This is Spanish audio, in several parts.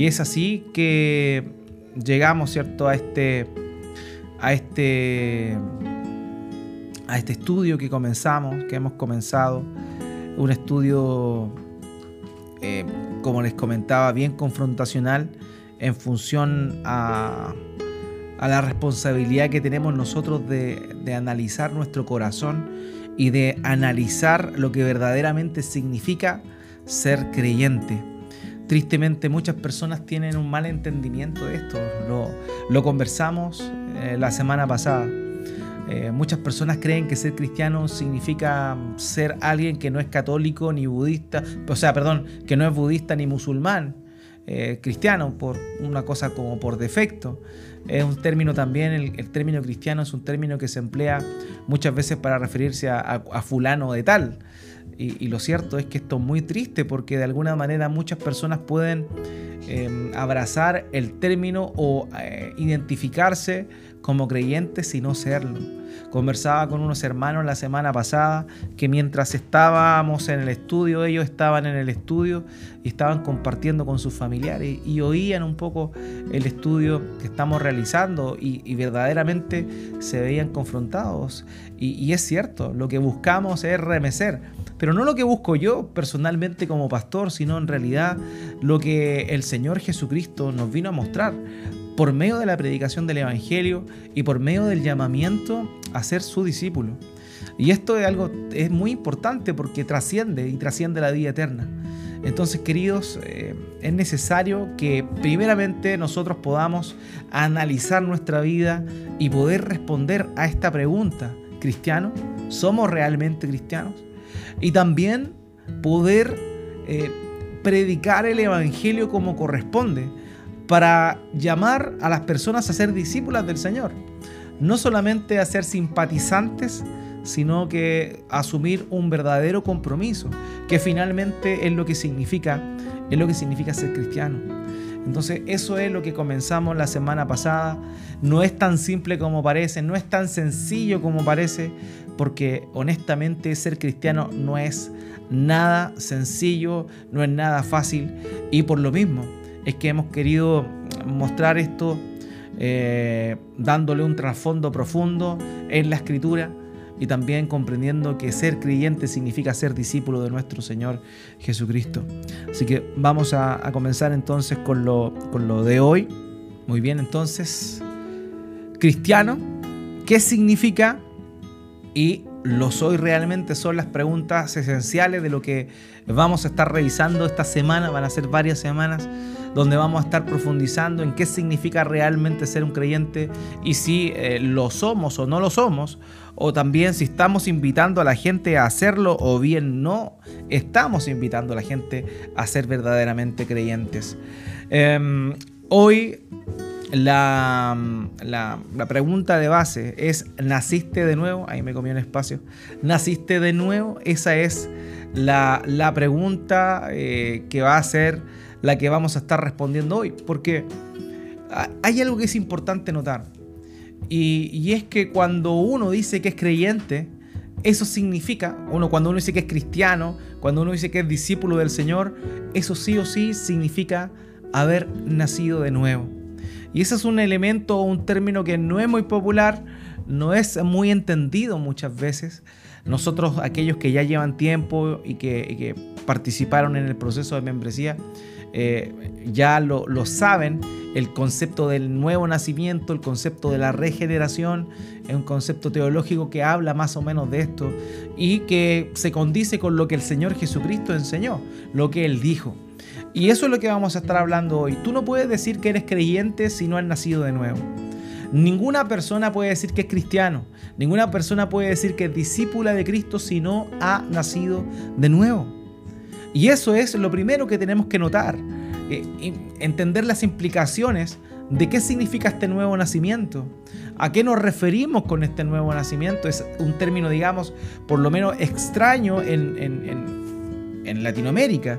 Y es así que llegamos, ¿cierto?, a este, a este, a este estudio que comenzamos, que hemos comenzado, un estudio, eh, como les comentaba, bien confrontacional en función a, la responsabilidad que tenemos nosotros de analizar nuestro corazón y de analizar lo que verdaderamente significa ser creyente. Tristemente muchas personas tienen un mal entendimiento de esto. Lo, conversamos eh, la semana pasada. Eh, muchas personas creen que ser cristiano significa ser alguien que no es católico ni budista, o sea, perdón, que no es budista ni musulmán, eh, cristiano por una cosa como por defecto. Es un término también, el, término cristiano es un término que se emplea muchas veces para referirse a fulano de tal. Y, lo cierto es que esto es muy triste porque de alguna manera muchas personas pueden em, abrazar el término o eh, identificarse como creyentes y no serlo. Conversaba con unos hermanos la semana pasada que mientras estábamos en el estudio, ellos estaban en el estudio y estaban compartiendo con sus familiares y oían un poco el estudio que estamos realizando y, verdaderamente se veían confrontados. Y, y, es cierto, lo que buscamos es remecer, pero no lo que busco yo personalmente como pastor, sino en realidad lo que el Señor Jesucristo nos vino a mostrar por medio de la predicación del Evangelio y por medio del llamamiento a ser su discípulo. Y esto es algo es muy importante porque trasciende y trasciende la vida eterna. Entonces, queridos, eh, es necesario que primeramente nosotros podamos analizar nuestra vida y poder responder a esta pregunta. ¿Cristiano? ¿Somos realmente cristianos? Y también poder eh, predicar el Evangelio como corresponde para llamar a las personas a ser discípulas del Señor. No solamente a ser simpatizantes, sino que asumir un verdadero compromiso, que finalmente es lo que significa, es lo que significa ser cristiano. Entonces, eso es lo que comenzamos la semana pasada. No es tan simple como parece, no es tan sencillo como parece, porque honestamente ser cristiano no es nada sencillo, no es nada fácil y por lo mismo es que hemos querido mostrar esto eh, dándole un trasfondo profundo en la escritura y también comprendiendo que ser creyente significa ser discípulo de nuestro Señor Jesucristo. Así que vamos a, comenzar entonces con lo, con lo de hoy. Muy bien, entonces, cristiano, ¿qué significa? Y lo soy realmente son las preguntas esenciales de lo que vamos a estar revisando esta semana, van a ser varias semanas donde vamos a estar profundizando en qué significa realmente ser un creyente y si eh, lo somos o no lo somos, o también si estamos invitando a la gente a hacerlo o bien no estamos invitando a la gente a ser verdaderamente creyentes. Em, hoy la, la, pregunta de base es, ¿naciste de nuevo? Ahí me comió un espacio. ¿Naciste de nuevo? Esa es la, la pregunta eh, que va a ser la que vamos a estar respondiendo hoy. Porque hay algo que es importante notar. Y, es que cuando uno dice que es creyente, eso significa, uno cuando uno dice que es cristiano, cuando uno dice que es discípulo del Señor, eso sí o sí significa haber nacido de nuevo. Y ese es un elemento un término que no es muy popular, no es muy entendido muchas veces. Nosotros, aquellos que ya llevan tiempo y y que participaron en el proceso de membresía, eh, ya lo, saben, el concepto del nuevo nacimiento, el concepto de la regeneración, es un concepto teológico que habla más o menos de esto y que se condice con lo que el Señor Jesucristo enseñó, lo que Él dijo. Y eso es lo que vamos a estar hablando hoy. Tú no puedes decir que eres creyente si no has nacido de nuevo. Ninguna persona puede decir que es cristiano. Ninguna persona puede decir que es discípula de Cristo si no ha nacido de nuevo. Y eso es lo primero que tenemos que notar, eh, entender las implicaciones de qué significa este nuevo nacimiento, a qué nos referimos con este nuevo nacimiento. Es un término, digamos, por lo menos extraño en, en Latinoamérica.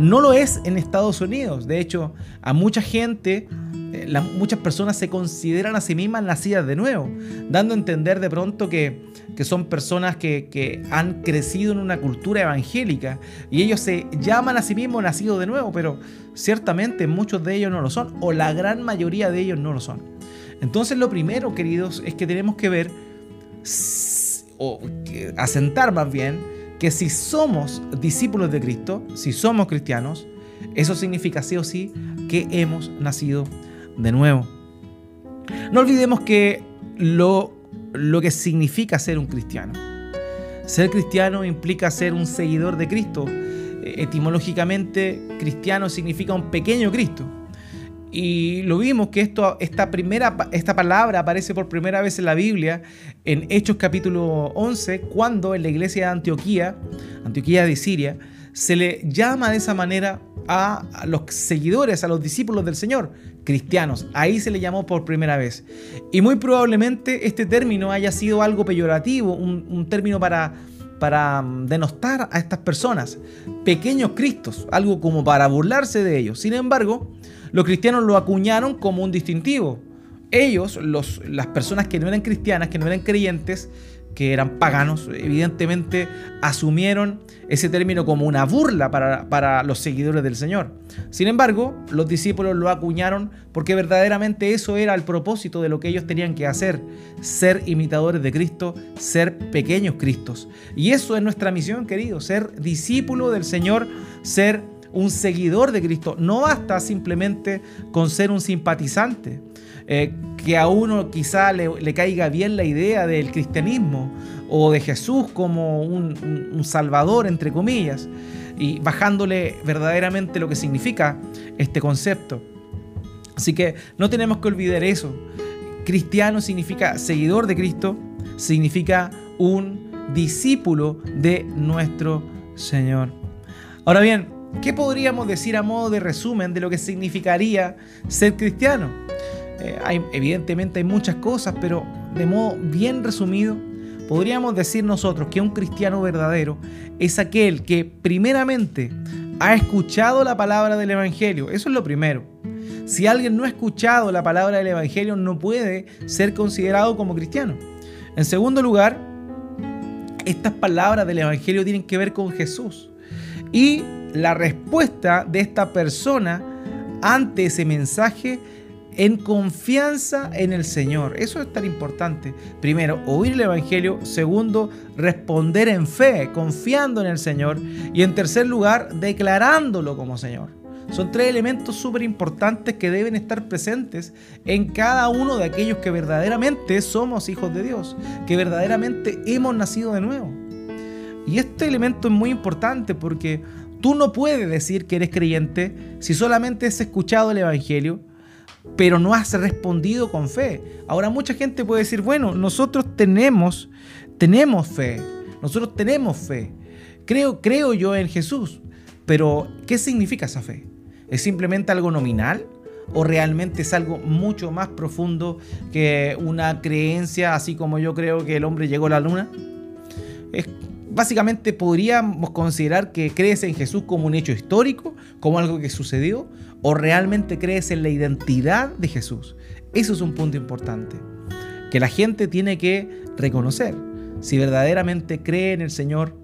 No lo es en Estados Unidos. De hecho, a mucha gente, eh, muchas personas se consideran a sí mismas nacidas de nuevo, dando a entender de pronto que, son personas que, que, han crecido en una cultura evangélica y ellos se llaman a sí mismos nacidos de nuevo, pero ciertamente muchos de ellos no lo son, o la gran mayoría de ellos no lo son. Entonces lo primero, queridos, es que tenemos que ver, o asentar más bien, que si somos discípulos de Cristo, si somos cristianos, eso significa sí o sí que hemos nacido de nuevo. No olvidemos que lo, lo que significa ser un cristiano. Ser cristiano implica ser un seguidor de Cristo. Etimológicamente, cristiano significa un pequeño Cristo. Y lo vimos que esto, esta, primera, esta palabra aparece por primera vez en la Biblia, en Hechos capítulo 11, cuando en la iglesia de Antioquía, Antioquía de Siria, se le llama de esa manera a, los seguidores, a los discípulos del Señor, cristianos. Ahí se le llamó por primera vez. Y muy probablemente este término haya sido algo peyorativo, un, término para, para mm, denostar a estas personas, pequeños cristos, algo como para burlarse de ellos. Sin embargo, los cristianos lo acuñaron como un distintivo. Ellos, los, las personas que no eran cristianas, que no eran creyentes, que eran paganos, evidentemente asumieron ese término como una burla para, para, los seguidores del Señor. Sin embargo, los discípulos lo acuñaron porque verdaderamente eso era el propósito de lo que ellos tenían que hacer, ser imitadores de Cristo, ser pequeños Cristos. Y eso es nuestra misión, querido, ser discípulo del Señor, ser un seguidor de Cristo. No basta simplemente con ser un simpatizante. Eh, que a uno quizá le, caiga bien la idea del cristianismo o de Jesús como un, salvador, entre comillas, y bajándole verdaderamente lo que significa este concepto. Así que no tenemos que olvidar eso. Cristiano significa seguidor de Cristo, significa un discípulo de nuestro Señor. Ahora bien, ¿Qué podríamos decir a modo de resumen de lo que significaría ser cristiano? Eh, evidentemente hay muchas cosas, pero de modo bien resumido, podríamos decir nosotros que un cristiano verdadero es aquel que primeramente ha escuchado la palabra del Evangelio. Eso es lo primero. Si alguien no ha escuchado la palabra del Evangelio, no puede ser considerado como cristiano. En segundo lugar, estas palabras del Evangelio tienen que ver con Jesús. Y la respuesta de esta persona ante ese mensaje en confianza en el Señor. Eso es tan importante. Primero, oír el Evangelio. Segundo, responder en fe, confiando en el Señor. Y en tercer lugar, declarándolo como Señor. Son tres elementos súper importantes que deben estar presentes en cada uno de aquellos que verdaderamente somos hijos de Dios, que verdaderamente hemos nacido de nuevo. Y este elemento es muy importante porque Tú no puedes decir que eres creyente si solamente has escuchado el Evangelio, pero no has respondido con fe. Ahora mucha gente puede decir, bueno, nosotros tenemos, tenemos fe, nosotros tenemos fe. Creo, creo yo en Jesús, pero ¿qué significa esa fe? ¿Es simplemente algo nominal? ¿O realmente es algo mucho más profundo que una creencia, así como yo creo que el hombre llegó a la luna? Básicamente podríamos considerar que crees en Jesús como un hecho histórico, como algo que sucedió, o realmente crees en la identidad de Jesús. Eso es un punto importante, que la gente tiene que reconocer si verdaderamente cree en el Señor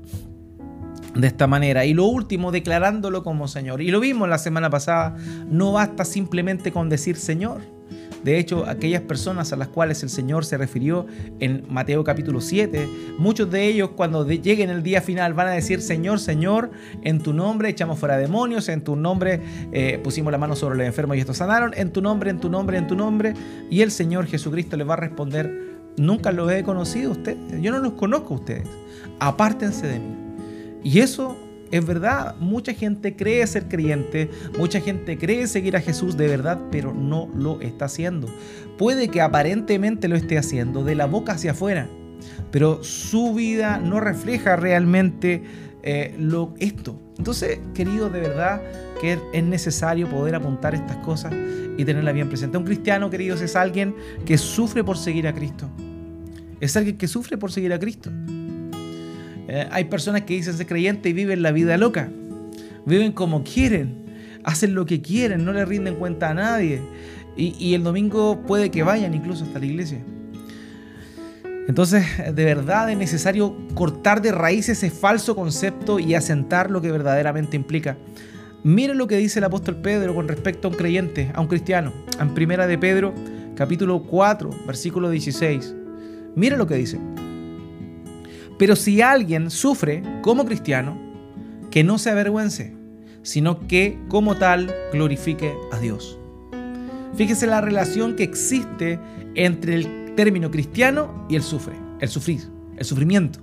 de esta manera. Y lo último, declarándolo como Señor. Y lo vimos la semana pasada, no basta simplemente con decir Señor de hecho, aquellas personas a las cuales el Señor se refirió en Mateo capítulo 7, muchos de ellos cuando lleguen el día final van a decir, Señor, Señor, en tu nombre echamos fuera demonios, en tu nombre eh, pusimos la mano sobre los enfermos y estos sanaron, en tu nombre, en tu nombre, en tu nombre. Y el Señor Jesucristo les va a responder, nunca los he conocido a ustedes, yo no los conozco a ustedes, apártense de mí. Y eso es verdad, mucha gente cree ser creyente, mucha gente cree seguir a Jesús de verdad, pero no lo está haciendo. Puede que aparentemente lo esté haciendo de la boca hacia afuera, pero su vida no refleja realmente eh, lo, esto. Entonces, querido, de verdad que es necesario poder apuntar estas cosas y tenerla bien presente. Un cristiano, queridos, es alguien que sufre por seguir a Cristo. Es alguien que sufre por seguir a Cristo. Eh, hay personas que dicen ser creyentes y viven la vida loca. Viven como quieren, hacen lo que quieren, no le rinden cuenta a nadie. Y, el domingo puede que vayan incluso hasta la iglesia. Entonces, de verdad es necesario cortar de raíz ese falso concepto y asentar lo que verdaderamente implica. Miren lo que dice el apóstol Pedro con respecto a un creyente, a un cristiano. En primera de Pedro, capítulo 4, versículo 16. Miren lo que dice. Pero si alguien sufre como cristiano, que no se avergüence, sino que como tal glorifique a Dios. Fíjese la relación que existe entre el término cristiano y el sufre, el sufrir, el sufrimiento.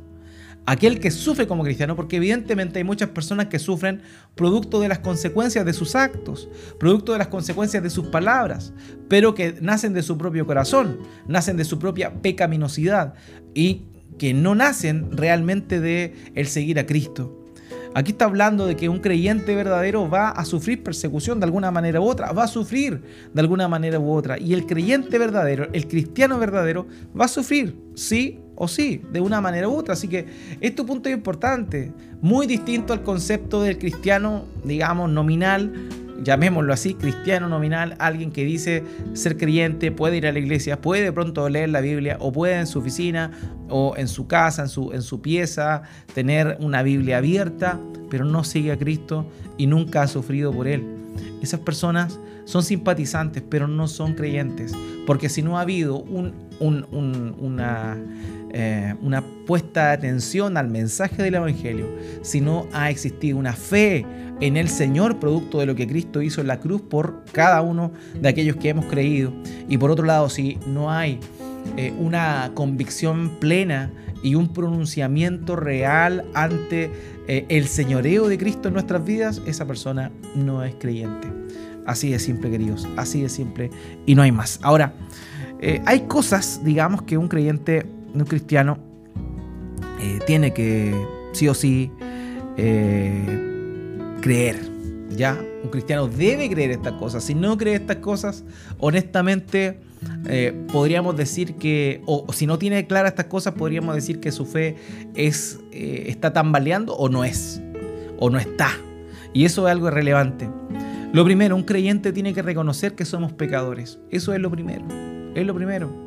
Aquel que sufre como cristiano, porque evidentemente hay muchas personas que sufren producto de las consecuencias de sus actos, producto de las consecuencias de sus palabras, pero que nacen de su propio corazón, nacen de su propia pecaminosidad y que no nacen realmente de el seguir a Cristo. Aquí está hablando de que un creyente verdadero va a sufrir persecución de alguna manera u otra, va a sufrir de alguna manera u otra. Y el creyente verdadero, el cristiano verdadero, va a sufrir, sí o sí, de una manera u otra. Así que este punto es importante, muy distinto al concepto del cristiano, digamos, nominal, llamémoslo así, cristiano nominal, alguien que dice ser creyente, puede ir a la iglesia, puede de pronto leer la Biblia o puede en su oficina o en su casa, en su, en su pieza, tener una Biblia abierta, pero no sigue a Cristo y nunca ha sufrido por Él. Esas personas son simpatizantes, pero no son creyentes, porque si no ha habido un, una eh, una puesta de atención al mensaje del Evangelio, si no ha existido una fe en el Señor, producto de lo que Cristo hizo en la cruz por cada uno de aquellos que hemos creído. Y por otro lado, si no hay eh, una convicción plena y un pronunciamiento real ante eh, el señoreo de Cristo en nuestras vidas, esa persona no es creyente. Así de simple, queridos, así de simple y no hay más. Ahora, hay cosas, digamos, que un creyente un cristiano eh, tiene que sí o sí eh, creer. ¿Ya? Un cristiano debe creer estas cosas. Si no cree estas cosas, honestamente eh, podríamos decir que, o, si no tiene claras estas cosas, podríamos decir que su fe es, está tambaleando o no es, o no está. Y eso es algo relevante. Lo primero, un creyente tiene que reconocer que somos pecadores. Eso es lo primero. Es lo primero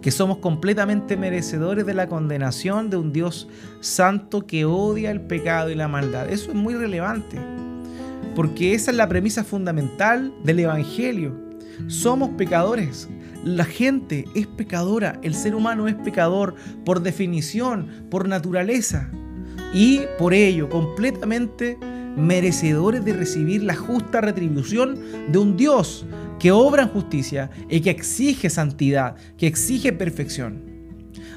que somos completamente merecedores de la condenación de un Dios santo que odia el pecado y la maldad. Eso es muy relevante, porque esa es la premisa fundamental del Evangelio. Somos pecadores. La gente es pecadora, el ser humano es pecador por definición, por naturaleza, y por ello completamente merecedores de recibir la justa retribución de un Dios que obra en justicia y que exige santidad, que exige perfección.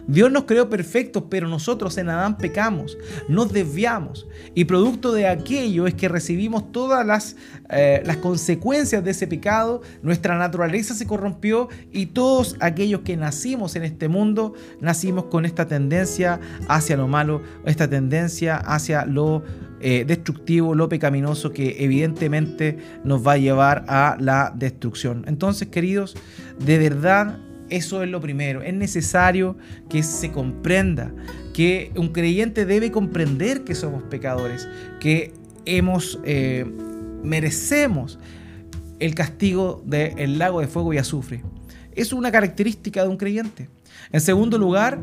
Dios nos creó perfectos, pero nosotros en Adán pecamos, nos desviamos. Y producto de aquello es que recibimos todas las, eh, las consecuencias de ese pecado, nuestra naturaleza se corrompió y todos aquellos que nacimos en este mundo, nacimos con esta tendencia hacia lo malo, esta tendencia hacia lo eh, destructivo, lo pecaminoso que evidentemente nos va a llevar a la destrucción. Entonces, queridos, de verdad eso es lo primero. Es necesario que se comprenda que un creyente debe comprender que somos pecadores, que hemos eh, merecemos el castigo del lago de fuego y azufre. Es una característica de un creyente. En segundo lugar,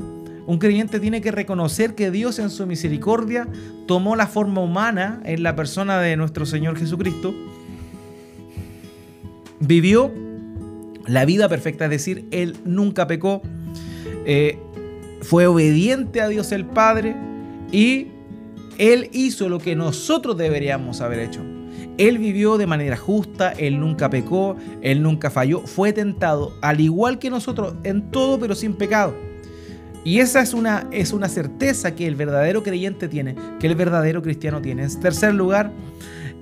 un creyente tiene que reconocer que Dios en su misericordia tomó la forma humana en la persona de nuestro Señor Jesucristo, vivió la vida perfecta, es decir, Él nunca pecó, eh, fue obediente a Dios el Padre y Él hizo lo que nosotros deberíamos haber hecho. Él vivió de manera justa, Él nunca pecó, Él nunca falló, fue tentado, al igual que nosotros, en todo, pero sin pecado. Y esa es una, es una certeza que el verdadero creyente tiene, que el verdadero cristiano tiene. En tercer lugar,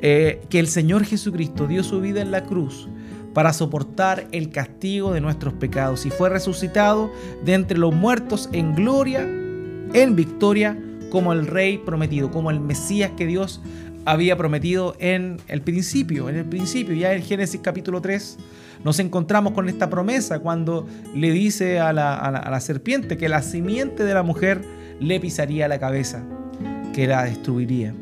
eh, que el Señor Jesucristo dio su vida en la cruz para soportar el castigo de nuestros pecados y fue resucitado de entre los muertos en gloria, en victoria, como el Rey prometido, como el Mesías que Dios había prometido en el principio, en el principio, ya en Génesis capítulo 3, nos encontramos con esta promesa cuando le dice a la, serpiente que la simiente de la mujer le pisaría la cabeza. que la destruiría.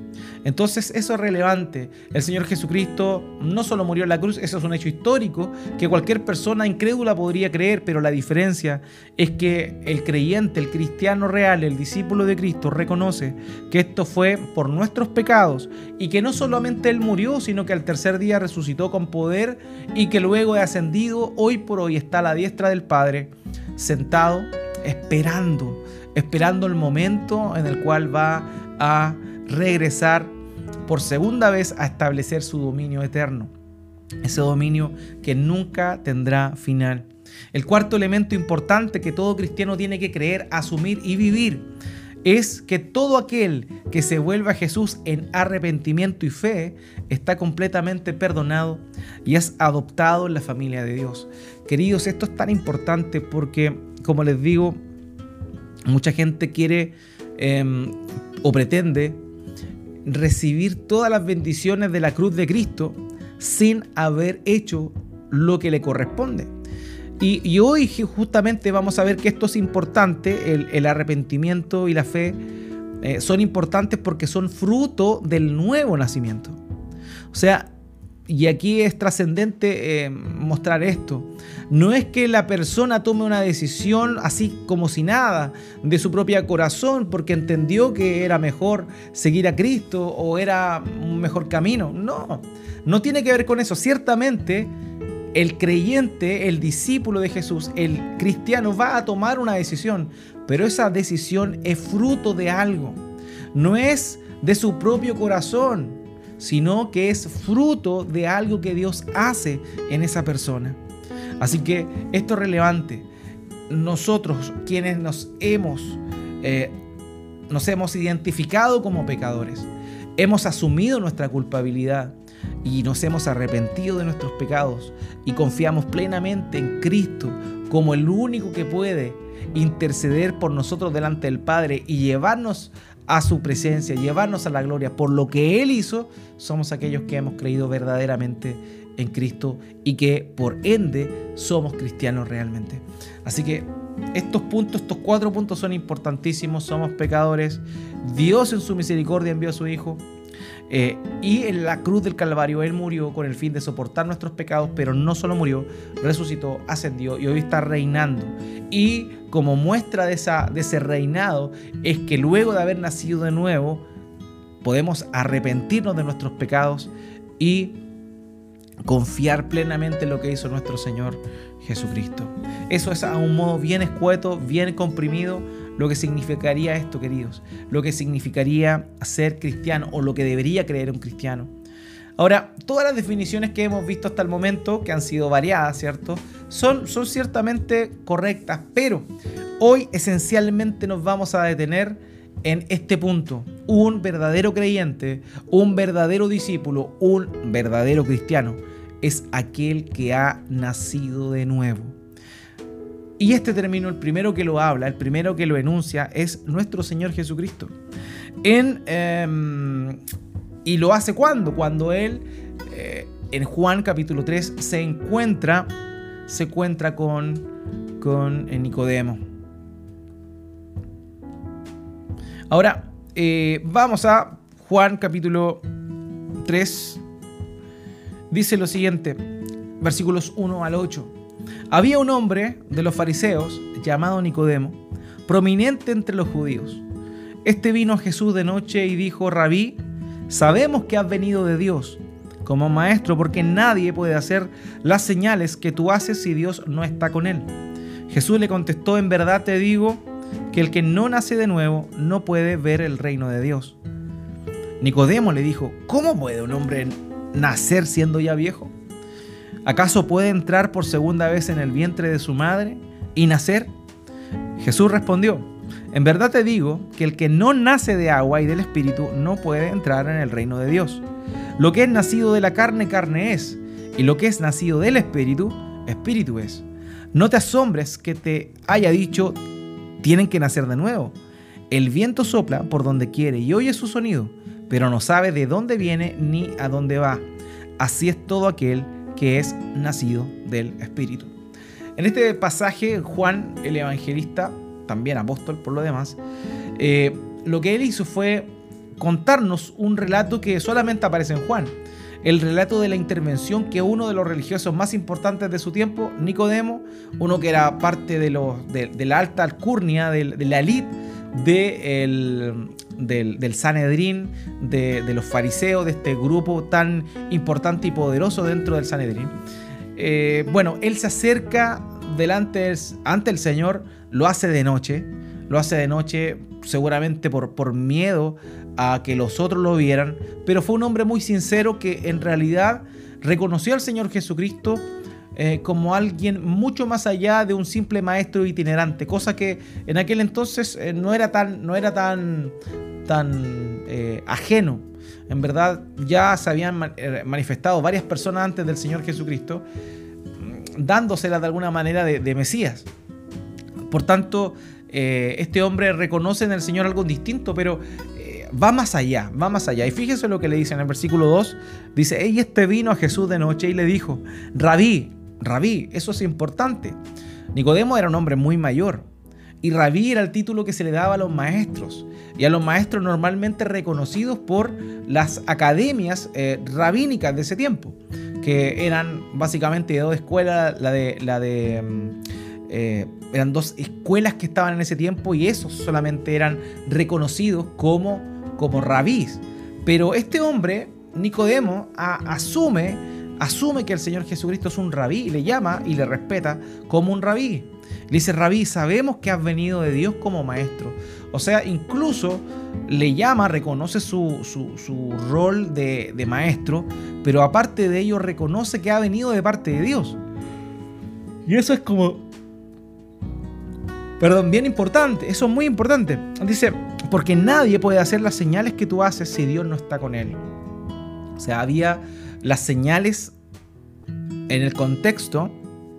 Entonces eso es relevante. El Señor Jesucristo no solo murió en la cruz, eso es un hecho histórico que cualquier persona incrédula podría creer, pero la diferencia es que el creyente, el cristiano real, el discípulo de Cristo reconoce que esto fue por nuestros pecados y que no solamente Él murió, sino que al tercer día resucitó con poder y que luego de ascendido, hoy por hoy está a la diestra del Padre, sentado, esperando, esperando el momento en el cual va a regresar por segunda vez a establecer su dominio eterno. Ese dominio que nunca tendrá final. El cuarto elemento importante que todo cristiano tiene que creer, asumir y vivir es que todo aquel que se vuelva a Jesús en arrepentimiento y fe está completamente perdonado y es adoptado en la familia de Dios. Queridos, esto es tan importante porque, como les digo, mucha gente quiere em, o pretende recibir todas las bendiciones de la cruz de Cristo sin haber hecho lo que le corresponde. Y, hoy justamente vamos a ver que esto es importante, el, arrepentimiento y la fe eh, son importantes porque son fruto del nuevo nacimiento. O sea, y aquí es trascendente eh, mostrar esto. No es que la persona tome una decisión así como si nada de su propio corazón porque entendió que era mejor seguir a Cristo o era un mejor camino. No, no tiene que ver con eso. Ciertamente el creyente, el discípulo de Jesús, el cristiano va a tomar una decisión, pero esa decisión es fruto de algo. No es de su propio corazón, sino que es fruto de algo que Dios hace en esa persona. Así que esto es relevante. Nosotros quienes nos hemos, eh, nos hemos identificado como pecadores, hemos asumido nuestra culpabilidad y nos hemos arrepentido de nuestros pecados y confiamos plenamente en Cristo como el único que puede interceder por nosotros delante del Padre y llevarnos a su presencia, llevarnos a la gloria por lo que Él hizo, somos aquellos que hemos creído verdaderamente en Cristo y que por ende somos cristianos realmente. Así que estos puntos, estos cuatro puntos son importantísimos, somos pecadores, Dios en su misericordia envió a su Hijo, eh, y en la cruz del Calvario Él murió con el fin de soportar nuestros pecados, pero no solo murió, resucitó, ascendió y hoy está reinando. Y como muestra de, esa, de ese reinado es que luego de haber nacido de nuevo, podemos arrepentirnos de nuestros pecados y confiar plenamente en lo que hizo nuestro Señor Jesucristo. Eso es a un modo bien escueto, bien comprimido, lo que significaría esto, queridos, lo que significaría ser cristiano o lo que debería creer un cristiano. Ahora, todas las definiciones que hemos visto hasta el momento, que han sido variadas, ¿cierto? Son, son ciertamente correctas, pero hoy esencialmente nos vamos a detener en este punto. Un verdadero creyente, un verdadero discípulo, un verdadero cristiano es aquel que ha nacido de nuevo. Y este término, el primero que lo habla, el primero que lo enuncia, es nuestro Señor Jesucristo. En, em, y lo hace cuando? Cuando Él, eh, en Juan capítulo 3, se encuentra, se encuentra con, con Nicodemo. Ahora, eh, vamos a Juan capítulo 3. Dice lo siguiente, versículos 1 al 8. Había un hombre de los fariseos llamado Nicodemo, prominente entre los judíos. Este vino a Jesús de noche y dijo, Rabí, sabemos que has venido de Dios como maestro porque nadie puede hacer las señales que tú haces si Dios no está con él. Jesús le contestó, en verdad te digo que el que no nace de nuevo no puede ver el reino de Dios. Nicodemo le dijo, ¿cómo puede un hombre nacer siendo ya viejo? ¿Acaso puede entrar por segunda vez en el vientre de su madre y nacer? Jesús respondió, en verdad te digo que el que no nace de agua y del Espíritu no puede entrar en el reino de Dios. Lo que es nacido de la carne, carne es, y lo que es nacido del Espíritu, Espíritu es. No te asombres que te haya dicho, tienen que nacer de nuevo. El viento sopla por donde quiere y oye su sonido, pero no sabe de dónde viene ni a dónde va. Así es todo aquel que es nacido del Espíritu. En este pasaje, Juan, el evangelista, también apóstol por lo demás, eh, lo que él hizo fue contarnos un relato que solamente aparece en Juan. El relato de la intervención que uno de los religiosos más importantes de su tiempo, Nicodemo, uno que era parte de, los, de, la alta alcurnia, de, la élite de del, Sanedrín, de, los fariseos, de este grupo tan importante y poderoso dentro del Sanedrín. Eh, bueno, él se acerca delante ante el Señor, lo hace de noche, lo hace de noche seguramente por miedo a que los otros lo vieran, pero fue un hombre muy sincero que en realidad reconoció al Señor Jesucristo eh, como alguien mucho más allá de un simple maestro itinerante, cosa que en aquel entonces eh, no era tan, no era tan, tan eh, ajeno. En verdad ya se habían manifestado varias personas antes del Señor Jesucristo, mm, dándosela de alguna manera de, Mesías. Por tanto, este hombre reconoce en el Señor algo distinto, pero va más allá, va más allá. Y fíjense lo que le dice en el versículo 2. Dice, y este vino a Jesús de noche y le dijo, rabí, rabí, eso es importante. Nicodemo era un hombre muy mayor. Y rabí era el título que se le daba a los maestros. Y a los maestros normalmente reconocidos por las academias eh, rabínicas de ese tiempo. Que eran básicamente dos escuelas. La de mm, eh, eran dos escuelas que estaban en ese tiempo y esos solamente eran reconocidos como como rabís. Pero este hombre, Nicodemo, asume, asume que el Señor Jesucristo es un rabí y le llama y le respeta como un rabí. Le dice, rabí, sabemos que has venido de Dios como maestro. O sea, incluso le llama, reconoce su, rol de, de maestro, pero aparte de ello reconoce que ha venido de parte de Dios. Y eso es como... Perdón, bien importante, eso es muy importante. Dice, porque nadie puede hacer las señales que tú haces si Dios no está con él. O sea, había las señales en el contexto,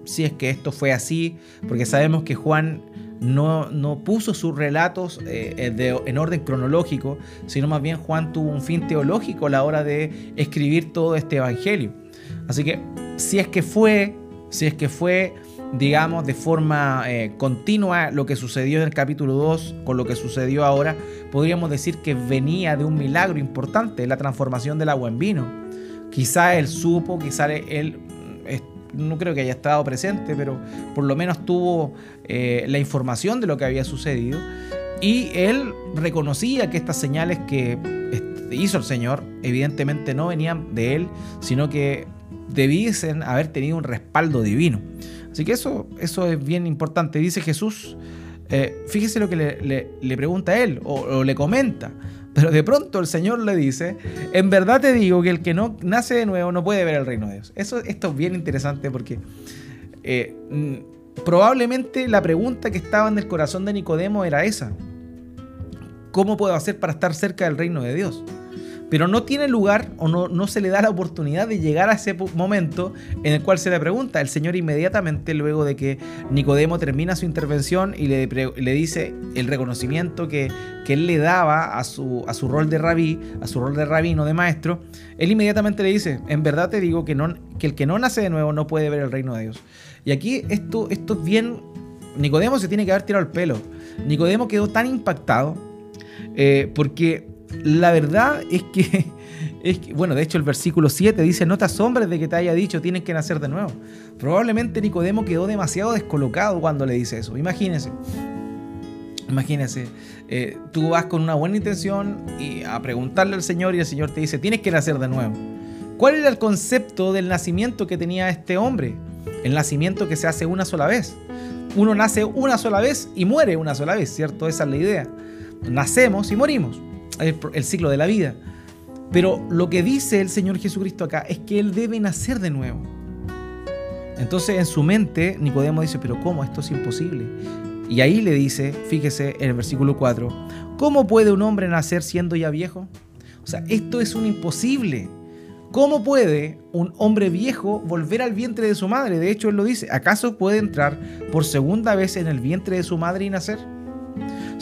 si es que esto fue así, porque sabemos que Juan no, no puso sus relatos eh, en orden cronológico, sino más bien Juan tuvo un fin teológico a la hora de escribir todo este evangelio. Así que si es que fue, si es que fue digamos, de forma eh, continua lo que sucedió en el capítulo 2 con lo que sucedió ahora, podríamos decir que venía de un milagro importante, la transformación del agua en vino. Quizá él supo, quizá él, no creo que haya estado presente, pero por lo menos tuvo eh, la información de lo que había sucedido. Y él reconocía que estas señales que hizo el Señor, evidentemente no venían de él, sino que debiesen haber tenido un respaldo divino. Así que eso, eso es bien importante. Dice Jesús, eh, fíjese lo que le, pregunta a él o, le comenta. Pero de pronto el Señor le dice, en verdad te digo que el que no nace de nuevo no puede ver el reino de Dios. Eso, esto es bien interesante porque eh, probablemente la pregunta que estaba en el corazón de Nicodemo era esa. ¿Cómo puedo hacer para estar cerca del reino de Dios? Pero no tiene lugar o no, no se le da la oportunidad de llegar a ese momento en el cual se le pregunta. El Señor inmediatamente, luego de que Nicodemo termina su intervención y le, le dice el reconocimiento que, que, él le daba a su, a su rol de rabí, a su rol de rabino, de maestro, él inmediatamente le dice, en verdad te digo que, no, que el que no nace de nuevo no puede ver el reino de Dios. Y aquí esto, esto es bien... Nicodemo se tiene que haber tirado el pelo. Nicodemo quedó tan impactado eh, porque la verdad es que, es que, bueno, de hecho el versículo 7 dice, no te asombres de que te haya dicho, tienes que nacer de nuevo. Probablemente Nicodemo quedó demasiado descolocado cuando le dice eso. Imagínense. Imagínense, eh, tú vas con una buena intención y a preguntarle al Señor y el Señor te dice, tienes que nacer de nuevo. ¿Cuál era el concepto del nacimiento que tenía este hombre? El nacimiento que se hace una sola vez. Uno nace una sola vez y muere una sola vez, ¿cierto? Esa es la idea. Nacemos y morimos el, ciclo de la vida. Pero lo que dice el Señor Jesucristo acá es que Él debe nacer de nuevo. Entonces en su mente Nicodemo dice, pero ¿cómo? Esto es imposible. Y ahí le dice, fíjese en el versículo 4, ¿cómo puede un hombre nacer siendo ya viejo? O sea, esto es un imposible. ¿Cómo puede un hombre viejo volver al vientre de su madre? De hecho, él lo dice, ¿acaso puede entrar por segunda vez en el vientre de su madre y nacer?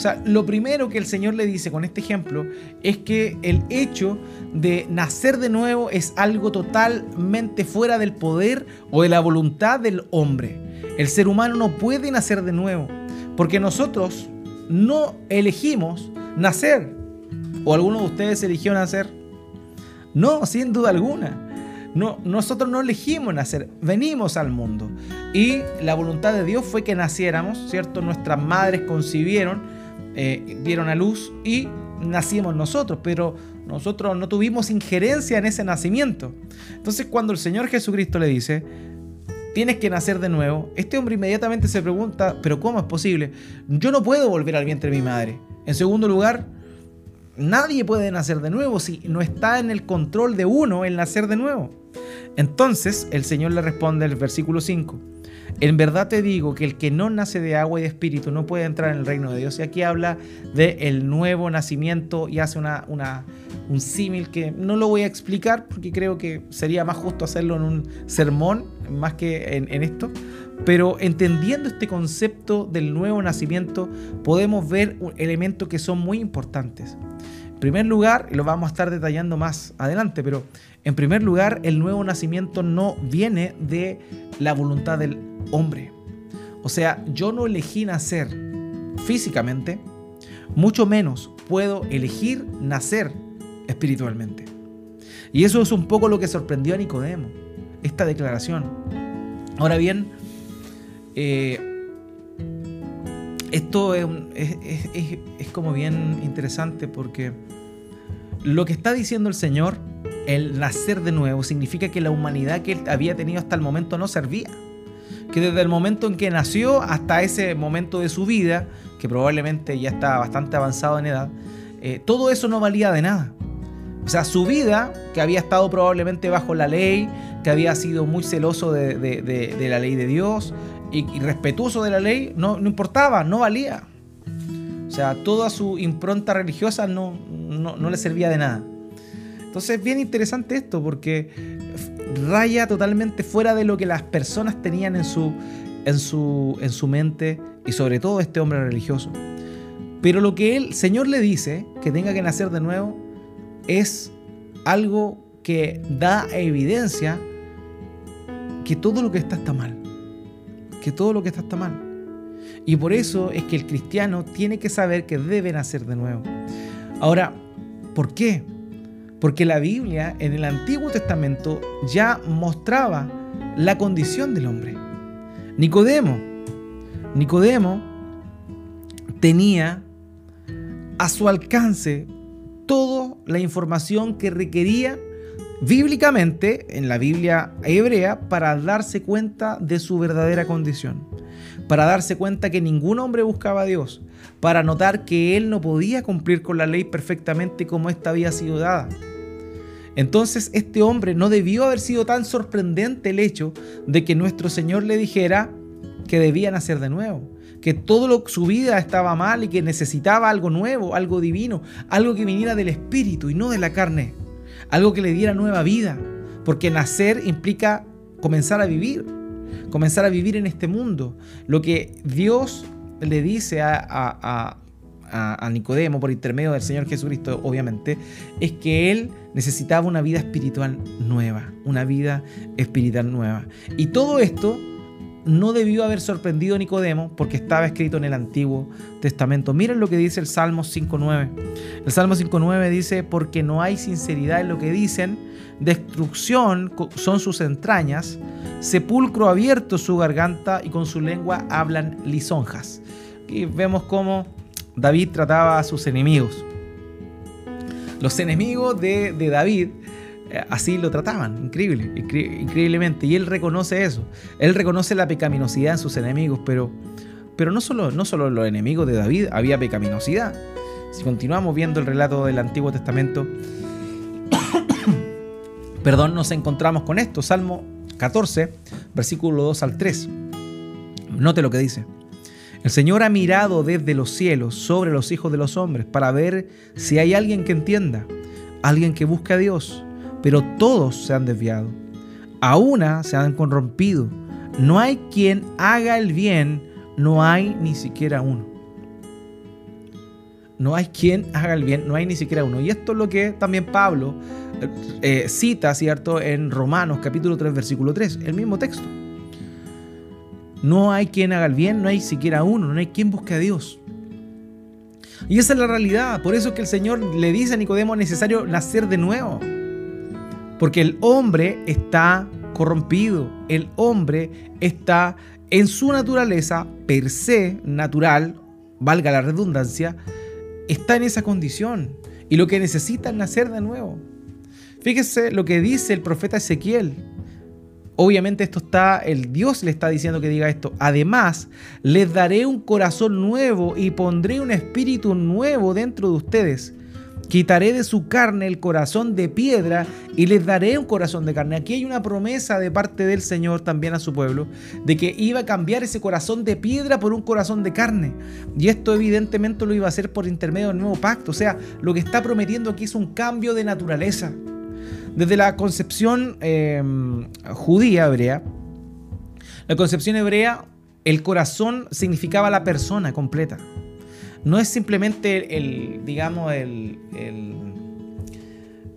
Sea, lo primero que el Señor le dice con este ejemplo es que el hecho de nacer de nuevo es algo totalmente fuera del poder o de la voluntad del hombre. El ser humano no puede nacer de nuevo porque nosotros no elegimos nacer. ¿O alguno de ustedes eligió nacer? No, sin duda alguna. No, nosotros no elegimos nacer, venimos al mundo. Y la voluntad de Dios fue que naciéramos, ¿cierto? Nuestras madres concibieron, eh, dieron a luz y nacimos nosotros, pero nosotros no tuvimos injerencia en ese nacimiento. Entonces cuando el Señor Jesucristo le dice, tienes que nacer de nuevo, este hombre inmediatamente se pregunta, pero ¿cómo es posible? Yo no puedo volver al vientre de mi madre. En segundo lugar, nadie puede nacer de nuevo si no está en el control de uno el nacer de nuevo. Entonces el Señor le responde el versículo 5. En verdad te digo que el que no nace de agua y de espíritu no puede entrar en el reino de Dios. Y aquí habla de el nuevo nacimiento y hace una, un símil que no lo voy a explicar porque creo que sería más justo hacerlo en un sermón más que en, en esto. Pero entendiendo este concepto del nuevo nacimiento podemos ver elementos que son muy importantes. Primer lugar, y lo vamos a estar detallando más adelante, pero en primer lugar, el nuevo nacimiento no viene de la voluntad del hombre. O sea, yo no elegí nacer físicamente, mucho menos puedo elegir nacer espiritualmente. Y eso es un poco lo que sorprendió a Nicodemo, esta declaración. Ahora bien, eh, esto es, es como bien interesante porque lo que está diciendo el Señor el nacer de nuevo significa que la humanidad que él había tenido hasta el momento no servía. Que desde el momento en que nació hasta ese momento de su vida, que probablemente ya estaba bastante avanzado en edad, eh, todo eso no valía de nada. O sea, su vida, que había estado probablemente bajo la ley, que había sido muy celoso de, la ley de Dios y, respetuoso de la ley, no, no, importaba, no valía. O sea, toda su impronta religiosa no, no le servía de nada. Entonces es bien interesante esto porque raya totalmente fuera de lo que las personas tenían en su, en su, en su mente y sobre todo este hombre religioso. Pero lo que el Señor le dice, que tenga que nacer de nuevo, es algo que da evidencia que todo lo que está está mal. Que todo lo que está está mal. Y por eso es que el cristiano tiene que saber que debe nacer de nuevo. Ahora, ¿por qué? Porque la Biblia en el Antiguo Testamento ya mostraba la condición del hombre. Nicodemo, Nicodemo tenía a su alcance toda la información que requería bíblicamente en la Biblia hebrea para darse cuenta de su verdadera condición, para darse cuenta que ningún hombre buscaba a Dios, para notar que él no podía cumplir con la ley perfectamente como ésta había sido dada. Entonces este hombre no debió haber sido tan sorprendente el hecho de que nuestro Señor le dijera que debía nacer de nuevo, que todo su vida estaba mal y que necesitaba algo nuevo, algo divino, algo que viniera del Espíritu y no de la carne, algo que le diera nueva vida, porque nacer implica comenzar a vivir, comenzar a vivir en este mundo. Lo que Dios le dice a, a, Nicodemo por intermedio del Señor Jesucristo, obviamente, es que él necesitaba una vida espiritual nueva, una vida espiritual nueva. Y todo esto no debió haber sorprendido a Nicodemo porque estaba escrito en el Antiguo Testamento. Miren lo que dice el Salmo 5.9. El Salmo 5.9 dice, porque no hay sinceridad en lo que dicen, destrucción son sus entrañas, sepulcro abierto su garganta y con su lengua hablan lisonjas. Y vemos cómo David trataba a sus enemigos. Los enemigos de, David eh, así lo trataban, increíble, increíblemente. Y él reconoce eso. Él reconoce la pecaminosidad en sus enemigos, pero, pero no, solo, no solo los enemigos de David había pecaminosidad. Si continuamos viendo el relato del Antiguo Testamento, perdón, nos encontramos con esto. Salmo 14, versículo 2 al 3. Note lo que dice. El Señor ha mirado desde los cielos sobre los hijos de los hombres para ver si hay alguien que entienda, alguien que busque a Dios, pero todos se han desviado. A una se han corrompido. No hay quien haga el bien, no hay ni siquiera uno. No hay quien haga el bien, no hay ni siquiera uno. Y esto es lo que también Pablo eh, cita, ¿cierto?, en Romanos capítulo 3, versículo 3, el mismo texto. No hay quien haga el bien, no hay siquiera uno, no hay quien busque a Dios. Y esa es la realidad. Por eso es que el Señor le dice a Nicodemo, es necesario nacer de nuevo. Porque el hombre está corrompido. El hombre está en su naturaleza, per se, natural, valga la redundancia, está en esa condición. Y lo que necesita es nacer de nuevo. Fíjese lo que dice el profeta Ezequiel. Obviamente esto está, el Dios le está diciendo que diga esto. Además, les daré un corazón nuevo y pondré un espíritu nuevo dentro de ustedes. Quitaré de su carne el corazón de piedra y les daré un corazón de carne. Aquí hay una promesa de parte del Señor también a su pueblo de que iba a cambiar ese corazón de piedra por un corazón de carne. Y esto evidentemente lo iba a hacer por intermedio del nuevo pacto. O sea, lo que está prometiendo aquí es un cambio de naturaleza. Desde la concepción em, judía hebrea, la concepción hebrea, el corazón significaba la persona completa. No es simplemente el, digamos, el,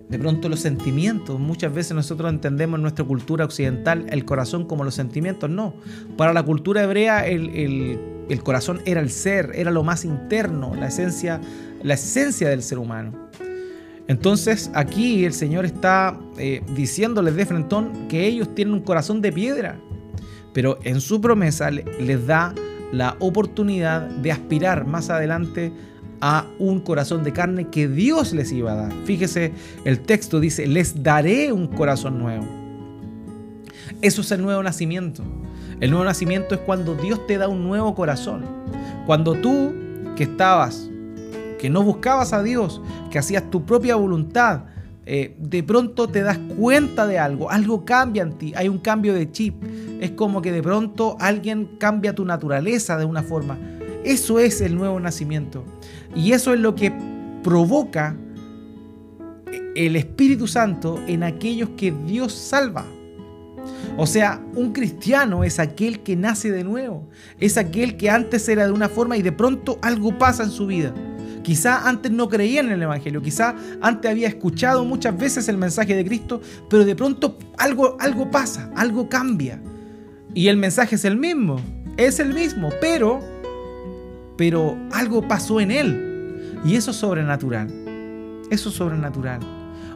de pronto los sentimientos. Muchas veces nosotros entendemos en nuestra cultura occidental el corazón como los sentimientos. No. Para la cultura hebrea el, el, corazón era el ser, era lo más interno, la esencia, la esencia del ser humano. Entonces aquí el Señor está eh, diciéndoles de frentón que ellos tienen un corazón de piedra, pero en su promesa les da la oportunidad de aspirar más adelante a un corazón de carne que Dios les iba a dar. Fíjese, el texto dice, les daré un corazón nuevo. Eso es el nuevo nacimiento. El nuevo nacimiento es cuando Dios te da un nuevo corazón. Cuando tú, que estabas que no buscabas a Dios, que hacías tu propia voluntad, eh, de pronto te das cuenta de algo, algo cambia en ti, hay un cambio de chip. Es como que de pronto alguien cambia tu naturaleza de una forma. Eso es el nuevo nacimiento. Y eso es lo que provoca el Espíritu Santo en aquellos que Dios salva. O sea, un cristiano es aquel que nace de nuevo, es aquel que antes era de una forma y de pronto algo pasa en su vida. Quizá antes no creía en el Evangelio, quizá antes había escuchado muchas veces el mensaje de Cristo, pero de pronto algo, algo pasa, algo cambia. Y el mensaje es el mismo, es el mismo, pero, pero algo pasó en él. Y eso es sobrenatural. Eso es sobrenatural.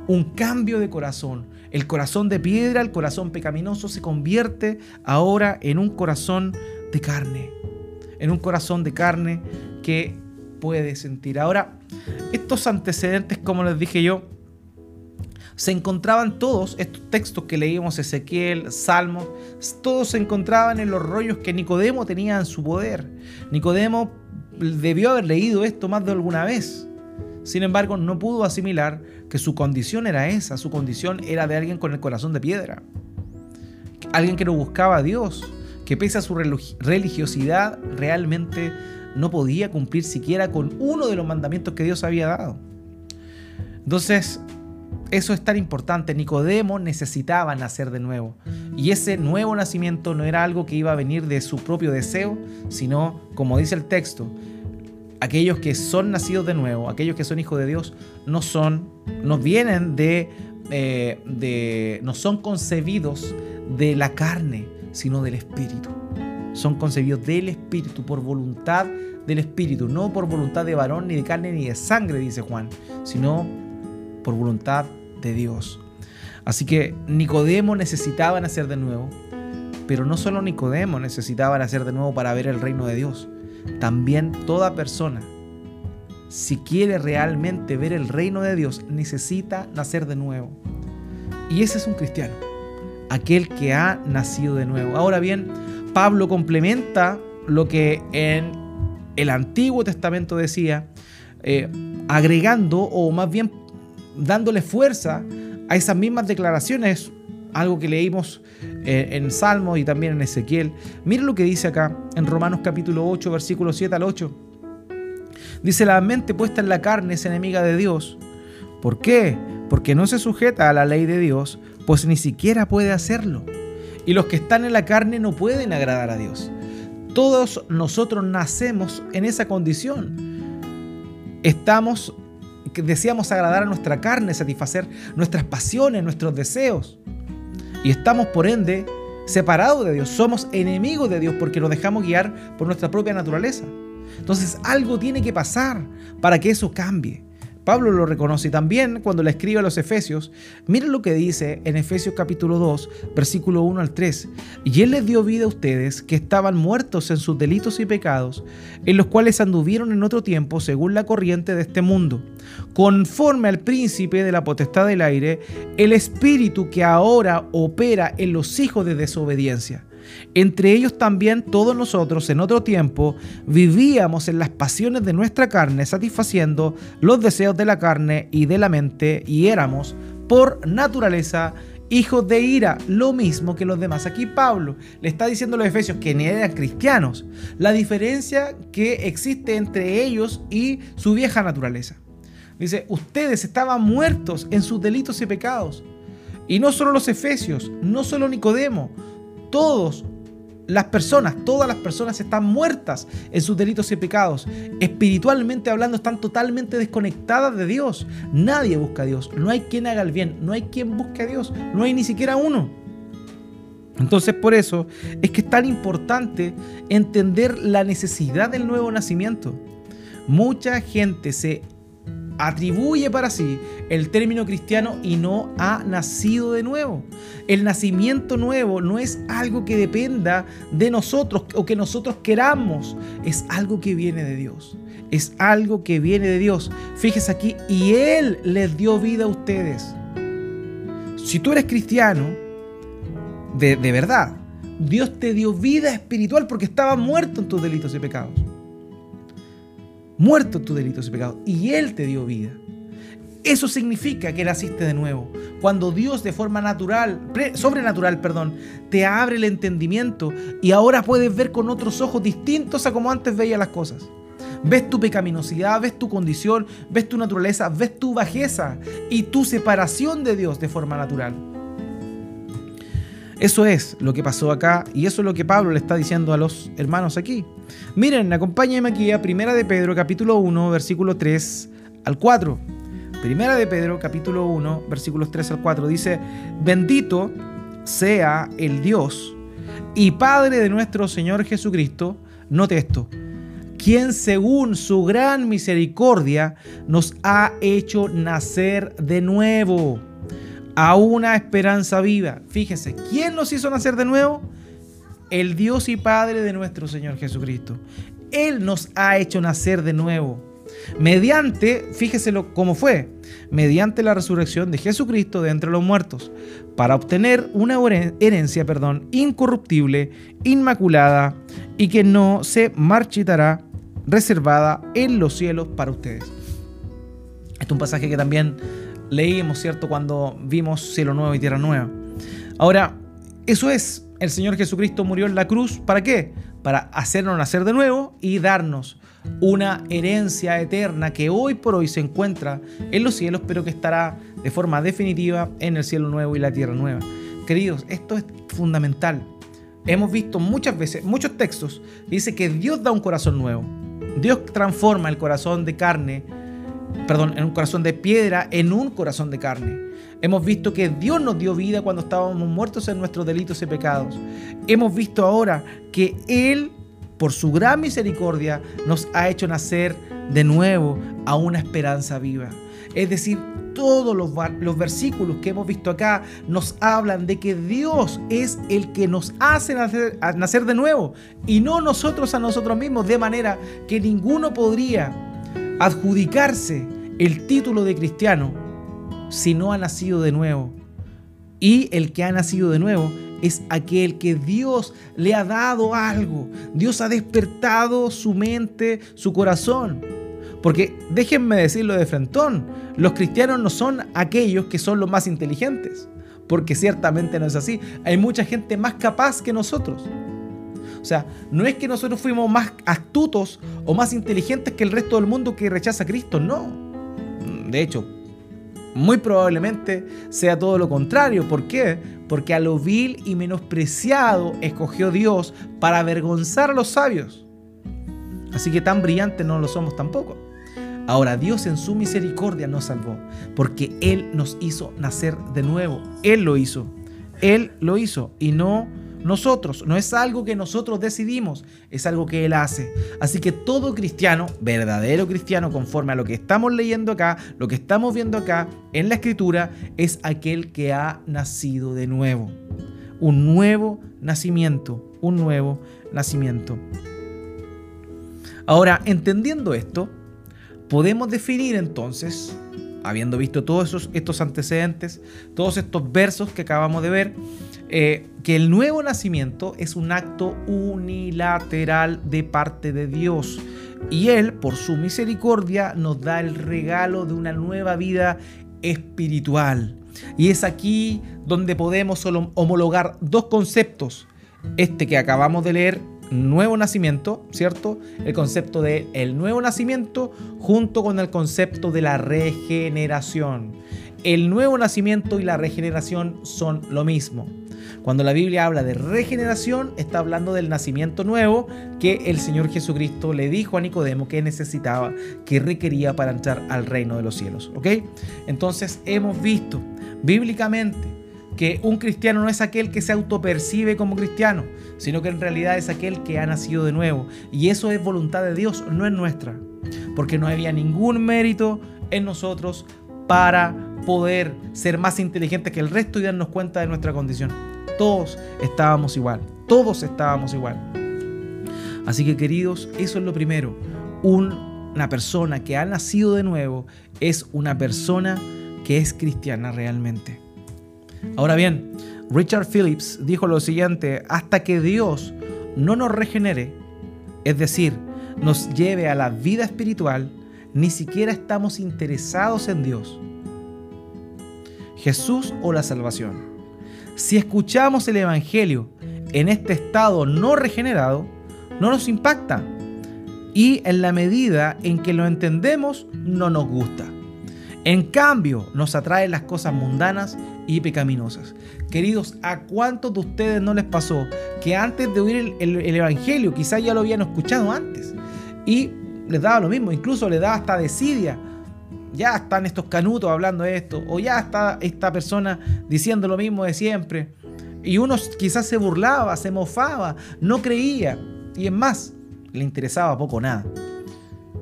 Un cambio de corazón. El corazón de piedra, el corazón pecaminoso se convierte ahora en un corazón de carne. En un corazón de carne que puede sentir. Ahora, estos antecedentes, como les dije yo, se encontraban todos, estos textos que leímos, Ezequiel, Salmos, todos se encontraban en los rollos que Nicodemo tenía en su poder. Nicodemo debió haber leído esto más de alguna vez. Sin embargo, no pudo asimilar que su condición era esa, su condición era de alguien con el corazón de piedra. Alguien que no buscaba a Dios, que pese a su religiosidad realmente no podía cumplir siquiera con uno de los mandamientos que Dios había dado. Entonces, eso es tan importante. Nicodemo necesitaba nacer de nuevo. Y ese nuevo nacimiento no era algo que iba a venir de su propio deseo, sino, como dice el texto, aquellos que son nacidos de nuevo, aquellos que son hijos de Dios, no son, no vienen de, eh, de no son concebidos de la carne, sino del Espíritu son concebidos del Espíritu, por voluntad del Espíritu, no por voluntad de varón, ni de carne, ni de sangre, dice Juan, sino por voluntad de Dios. Así que Nicodemo necesitaba nacer de nuevo, pero no solo Nicodemo necesitaba nacer de nuevo para ver el reino de Dios, también toda persona, si quiere realmente ver el reino de Dios, necesita nacer de nuevo. Y ese es un cristiano, aquel que ha nacido de nuevo. Ahora bien, Pablo complementa lo que en el Antiguo Testamento decía, eh, agregando o más bien dándole fuerza a esas mismas declaraciones, algo que leímos eh, en Salmos y también en Ezequiel. Mira lo que dice acá en Romanos capítulo 8, versículo 7 al 8. Dice, la mente puesta en la carne es enemiga de Dios. ¿Por qué? Porque no se sujeta a la ley de Dios, pues ni siquiera puede hacerlo y los que están en la carne no pueden agradar a Dios. Todos nosotros nacemos en esa condición. Estamos, deseamos agradar a nuestra carne, satisfacer nuestras pasiones, nuestros deseos. Y estamos por ende separados de Dios. Somos enemigos de Dios porque nos dejamos guiar por nuestra propia naturaleza. Entonces algo tiene que pasar para que eso cambie. Pablo lo reconoce también cuando le escribe a los Efesios. Miren lo que dice en Efesios capítulo 2, versículo 1 al 3. Y Él les dio vida a ustedes que estaban muertos en sus delitos y pecados, en los cuales anduvieron en otro tiempo según la corriente de este mundo, conforme al príncipe de la potestad del aire, el espíritu que ahora opera en los hijos de desobediencia entre ellos también todos nosotros en otro tiempo vivíamos en las pasiones de nuestra carne, satisfaciendo los deseos de la carne y de la mente, y éramos por naturaleza hijos de ira, lo mismo que los demás. Aquí Pablo le está diciendo a los efesios que ni eran cristianos, la diferencia que existe entre ellos y su vieja naturaleza. Dice, ustedes estaban muertos en sus delitos y pecados. Y no solo los efesios, no solo Nicodemo, todos las personas, todas las personas están muertas en sus delitos y pecados. Espiritualmente hablando, están totalmente desconectadas de Dios. Nadie busca a Dios. No hay quien haga el bien. No hay quien busque a Dios. No hay ni siquiera uno. Entonces por eso es que es tan importante entender la necesidad del nuevo nacimiento. Mucha gente se atribuye para sí el término cristiano y no ha nacido de nuevo. El nacimiento nuevo no es algo que dependa de nosotros o que nosotros queramos, es algo que viene de Dios. Es algo que viene de Dios. Fíjese aquí, y Él les dio vida a ustedes. Si tú eres cristiano, de, de verdad, Dios te dio vida espiritual porque estaba muerto en tus delitos y pecados muerto tus delitos y pecados, y Él te dio vida. Eso significa que naciste de nuevo. Cuando Dios de forma natural, sobrenatural, perdón, te abre el entendimiento y ahora puedes ver con otros ojos distintos a como antes veías las cosas. Ves tu pecaminosidad, ves tu condición, ves tu naturaleza, ves tu bajeza y tu separación de Dios de forma natural. Eso es lo que pasó acá y eso es lo que Pablo le está diciendo a los hermanos aquí. Miren, acompáñenme aquí a Primera de Pedro capítulo 1, versículo 3 al 4. Primera de Pedro capítulo 1, versículos 3 al 4 dice, bendito sea el Dios y Padre de nuestro Señor Jesucristo, note esto, quien según su gran misericordia nos ha hecho nacer de nuevo a una esperanza viva. Fíjese, ¿quién nos hizo nacer de nuevo? El Dios y Padre de nuestro Señor Jesucristo. Él nos ha hecho nacer de nuevo. Mediante, fíjeselo cómo fue, mediante la resurrección de Jesucristo de entre los muertos, para obtener una herencia, perdón, incorruptible, inmaculada y que no se marchitará, reservada en los cielos para ustedes. Este es un pasaje que también leímos, ¿cierto? Cuando vimos cielo nuevo y tierra nueva. Ahora, eso es, el Señor Jesucristo murió en la cruz, ¿para qué? Para hacernos nacer de nuevo y darnos una herencia eterna que hoy por hoy se encuentra en los cielos, pero que estará de forma definitiva en el cielo nuevo y la tierra nueva. Queridos, esto es fundamental. Hemos visto muchas veces, muchos textos, dice que Dios da un corazón nuevo. Dios transforma el corazón de carne perdón, en un corazón de piedra, en un corazón de carne. Hemos visto que Dios nos dio vida cuando estábamos muertos en nuestros delitos y pecados. Hemos visto ahora que Él, por su gran misericordia, nos ha hecho nacer de nuevo a una esperanza viva. Es decir, todos los, los, versículos que hemos visto acá nos hablan de que Dios es el que nos hace nacer, nacer de nuevo y no nosotros a nosotros mismos, de manera que ninguno podría adjudicarse el título de cristiano si no ha nacido de nuevo. Y el que ha nacido de nuevo es aquel que Dios le ha dado algo. Dios ha despertado su mente, su corazón. Porque déjenme decirlo de frentón, los cristianos no son aquellos que son los más inteligentes, porque ciertamente no es así. Hay mucha gente más capaz que nosotros. O sea, no es que nosotros fuimos más astutos o más inteligentes que el resto del mundo que rechaza a Cristo, no. De hecho, muy probablemente sea todo lo contrario. ¿Por qué? Porque a lo vil y menospreciado escogió Dios para avergonzar a los sabios. Así que tan brillantes no lo somos tampoco. Ahora Dios en su misericordia nos salvó, porque Él nos hizo nacer de nuevo. Él lo hizo. Él lo hizo y no nosotros, no es algo que nosotros decidimos, es algo que Él hace. Así que todo cristiano, verdadero cristiano, conforme a lo que estamos leyendo acá, lo que estamos viendo acá en la escritura, es aquel que ha nacido de nuevo. Un nuevo nacimiento, un nuevo nacimiento. Ahora, entendiendo esto, podemos definir entonces, habiendo visto todos estos antecedentes, todos estos versos que acabamos de ver, eh, que el nuevo nacimiento es un acto unilateral de parte de Dios. Y Él, por su misericordia, nos da el regalo de una nueva vida espiritual. Y es aquí donde podemos homologar dos conceptos. Este que acabamos de leer, nuevo nacimiento, ¿cierto? El concepto de nuevo nacimiento junto con el concepto de la regeneración. El nuevo nacimiento y la regeneración son lo mismo. Cuando la Biblia habla de regeneración, está hablando del nacimiento nuevo que el Señor Jesucristo le dijo a Nicodemo que necesitaba, que requería para entrar al reino de los cielos. ¿Ok? Entonces hemos visto bíblicamente que un cristiano no es aquel que se autopercibe como cristiano, sino que en realidad es aquel que ha nacido de nuevo. Y eso es voluntad de Dios, no es nuestra. Porque no había ningún mérito en nosotros para poder ser más inteligentes que el resto y darnos cuenta de nuestra condición. Todos estábamos igual, todos estábamos igual. Así que queridos, eso es lo primero. una persona que ha nacido de nuevo es una persona que es cristiana realmente. Ahora bien, Richard Phillips dijo lo siguiente, hasta que Dios no nos regenere, es decir, nos lleve a la vida espiritual, ni siquiera estamos interesados en Dios, Jesús o la salvación. Si escuchamos el Evangelio en este estado no regenerado, no nos impacta y en la medida en que lo entendemos no nos gusta. En cambio, nos atraen las cosas mundanas y pecaminosas. Queridos, ¿a cuántos de ustedes no les pasó que antes de oír el, Evangelio, quizás ya lo habían escuchado antes, y les daba lo mismo, incluso les daba hasta desidia? Ya están estos canutos hablando esto, o ya está esta persona diciendo lo mismo de siempre. Y uno quizás se burlaba, se mofaba, no creía, y es más, le interesaba poco nada.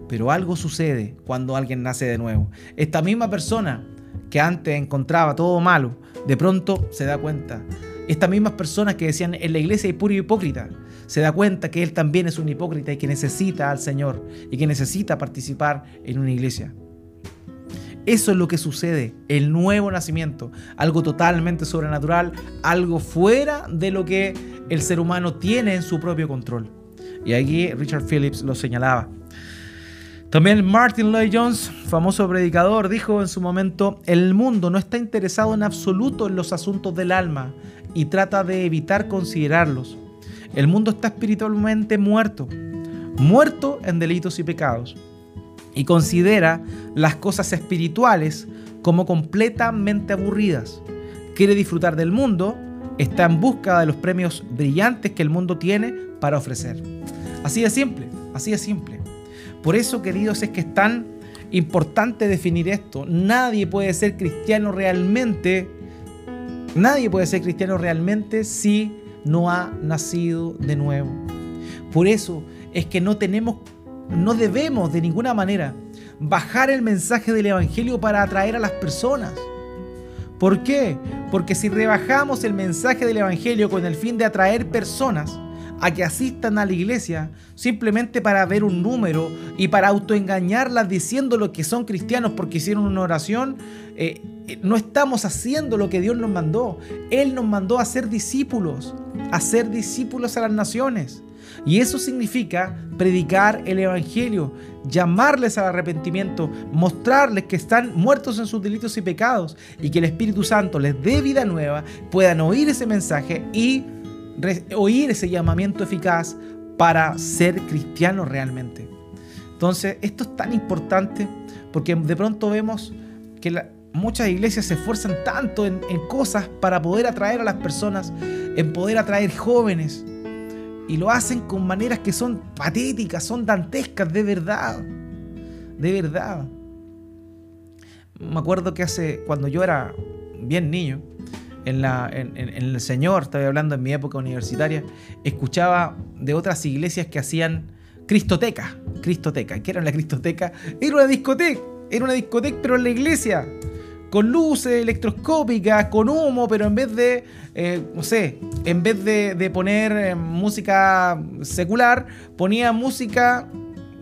Pero algo sucede cuando alguien nace de nuevo. Esta misma persona que antes encontraba todo malo, de pronto se da cuenta. Estas mismas personas que decían en la iglesia hay puro hipócrita, se da cuenta que él también es un hipócrita y que necesita al Señor y que necesita participar en una iglesia. Eso es lo que sucede, el nuevo nacimiento, algo totalmente sobrenatural, algo fuera de lo que el ser humano tiene en su propio control. Y aquí Richard Phillips lo señalaba. También Martin Lloyd Jones, famoso predicador, dijo en su momento, el mundo no está interesado en absoluto en los asuntos del alma y trata de evitar considerarlos. El mundo está espiritualmente muerto, muerto en delitos y pecados, y considera las cosas espirituales como completamente aburridas. Quiere disfrutar del mundo, está en busca de los premios brillantes que el mundo tiene para ofrecer. Así de simple, así de simple. Por eso, queridos, es que es tan importante definir esto. Nadie puede ser cristiano realmente, nadie puede ser cristiano realmente si no ha nacido de nuevo. Por eso es que no tenemos, no debemos de ninguna manera bajar el mensaje del Evangelio para atraer a las personas. ¿Por qué? Porque si rebajamos el mensaje del Evangelio con el fin de atraer personas, a que asistan a la iglesia simplemente para ver un número y para autoengañarlas diciendo lo que son cristianos porque hicieron una oración, eh, no estamos haciendo lo que Dios nos mandó. Él nos mandó a ser discípulos, a ser discípulos a las naciones. Y eso significa predicar el Evangelio, llamarles al arrepentimiento, mostrarles que están muertos en sus delitos y pecados y que el Espíritu Santo les dé vida nueva, puedan oír ese mensaje y oír ese llamamiento eficaz para ser cristiano realmente. Entonces, esto es tan importante porque de pronto vemos que muchas iglesias se esfuerzan tanto en, cosas para poder atraer a las personas, en poder atraer jóvenes, y lo hacen con maneras que son patéticas, son dantescas, de verdad, de verdad. Me acuerdo que hace, cuando yo era bien niño, en, la, en, el Señor, estoy hablando en mi época universitaria, escuchaba de otras iglesias que hacían cristoteca. Cristoteca. ¿Qué era la cristoteca? Era una discoteca. Era una discoteca, pero en la iglesia. Con luces electroscópicas, con humo, pero en vez de, eh, no sé, en vez de, poner eh, música secular, ponía música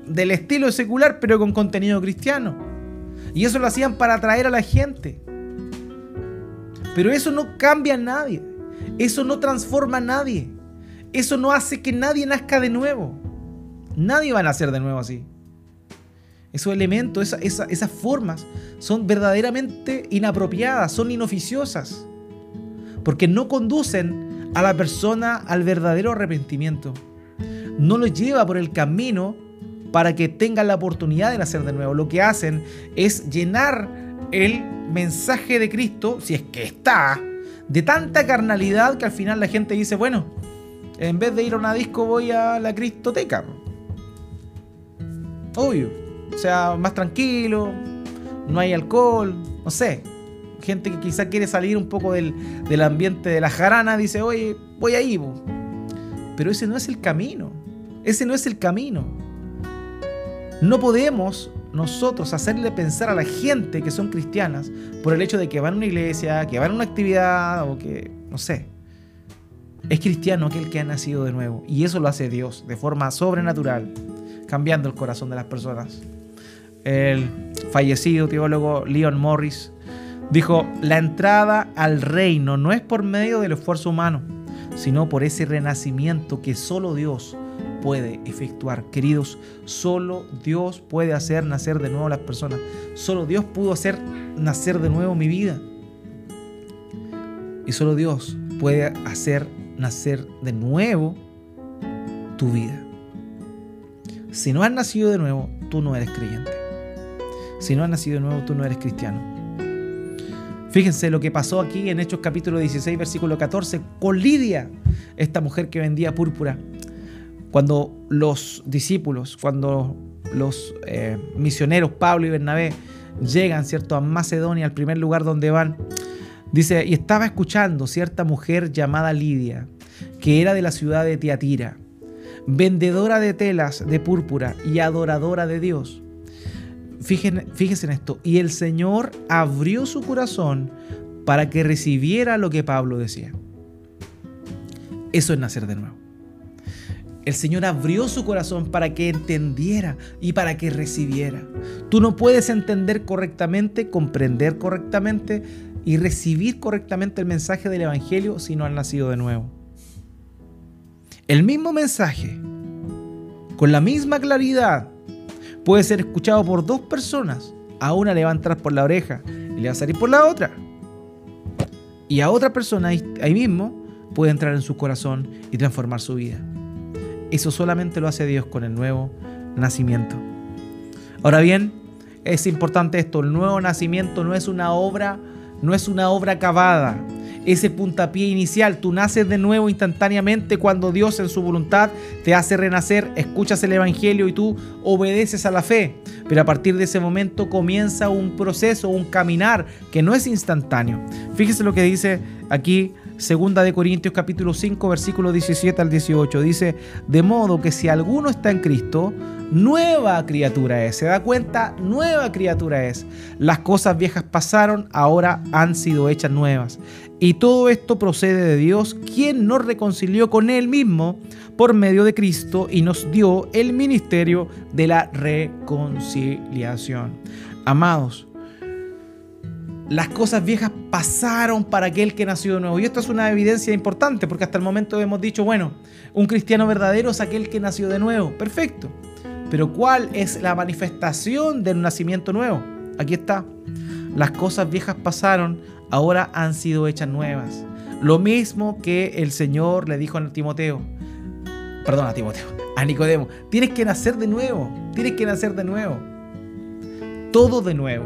del estilo secular, pero con contenido cristiano. Y eso lo hacían para atraer a la gente. Pero eso no cambia a nadie. Eso no transforma a nadie. Eso no hace que nadie nazca de nuevo. Nadie va a nacer de nuevo así. Esos elementos, esas formas son verdaderamente inapropiadas, son inoficiosas. Porque no conducen a la persona al verdadero arrepentimiento. No lo lleva por el camino para que tengan la oportunidad de nacer de nuevo. Lo que hacen es llenar el mensaje de Cristo, si es que está, de tanta carnalidad que al final la gente dice, bueno, en vez de ir a una disco voy a la Cristoteca. Obvio. O sea, más tranquilo, no hay alcohol, no sé. Gente que quizá quiere salir un poco del, ambiente de la jarana dice, oye, voy ahí. Pero ese no es el camino. Ese no es el camino. No podemos nosotros hacerle pensar a la gente que son cristianas por el hecho de que van a una iglesia, que van a una actividad o que, no sé. Es cristiano aquel que ha nacido de nuevo. Y eso lo hace Dios de forma sobrenatural, cambiando el corazón de las personas. El fallecido teólogo Leon Morris dijo, la entrada al reino no es por medio del esfuerzo humano, sino por ese renacimiento que solo Dios puede efectuar. Queridos, solo Dios puede hacer nacer de nuevo a las personas. Solo Dios pudo hacer nacer de nuevo mi vida. Y solo Dios puede hacer nacer de nuevo tu vida. Si no has nacido de nuevo, tú no eres creyente. Si no has nacido de nuevo, tú no eres cristiano. Fíjense lo que pasó aquí en Hechos capítulo 16, versículo 14, con Lidia, esta mujer que vendía púrpura. Cuando los discípulos, cuando los eh, misioneros Pablo y Bernabé llegan, ¿cierto?, a Macedonia, al primer lugar donde van, dice, y estaba escuchando cierta mujer llamada Lidia, que era de la ciudad de Tiatira, vendedora de telas de púrpura y adoradora de Dios. Fíjense, en esto, y el Señor abrió su corazón para que recibiera lo que Pablo decía. Eso es nacer de nuevo. El Señor abrió su corazón para que entendiera y para que recibiera. Tú no puedes entender correctamente, comprender correctamente y recibir correctamente el mensaje del Evangelio si no has nacido de nuevo. El mismo mensaje, con la misma claridad, puede ser escuchado por dos personas. A una le va a entrar por la oreja y le va a salir por la otra. Y a otra persona ahí mismo puede entrar en su corazón y transformar su vida. Eso solamente lo hace Dios con el nuevo nacimiento. Ahora bien, es importante esto, el nuevo nacimiento no es una obra, no es una obra acabada. Ese puntapié inicial, tú naces de nuevo instantáneamente cuando Dios en su voluntad te hace renacer, escuchas el Evangelio y tú obedeces a la fe. Pero a partir de ese momento comienza un proceso, un caminar que no es instantáneo. Fíjese lo que dice aquí Segunda de Corintios capítulo 5 versículo 17 al 18 dice, de modo que si alguno está en Cristo, nueva criatura es. ¿Se da cuenta? Nueva criatura es. Las cosas viejas pasaron, ahora han sido hechas nuevas. Y todo esto procede de Dios, quien nos reconcilió con Él mismo por medio de Cristo y nos dio el ministerio de la reconciliación. Amados, las cosas viejas pasaron para aquel que nació de nuevo. Y esto es una evidencia importante porque hasta el momento hemos dicho, bueno, un cristiano verdadero es aquel que nació de nuevo. Perfecto. Pero ¿cuál es la manifestación del nacimiento nuevo? Aquí está. Las cosas viejas pasaron, ahora han sido hechas nuevas. Lo mismo que el Señor le dijo a Timoteo. Perdón, a Timoteo, a Nicodemo. Tienes que nacer de nuevo. Tienes que nacer de nuevo. Todo de nuevo.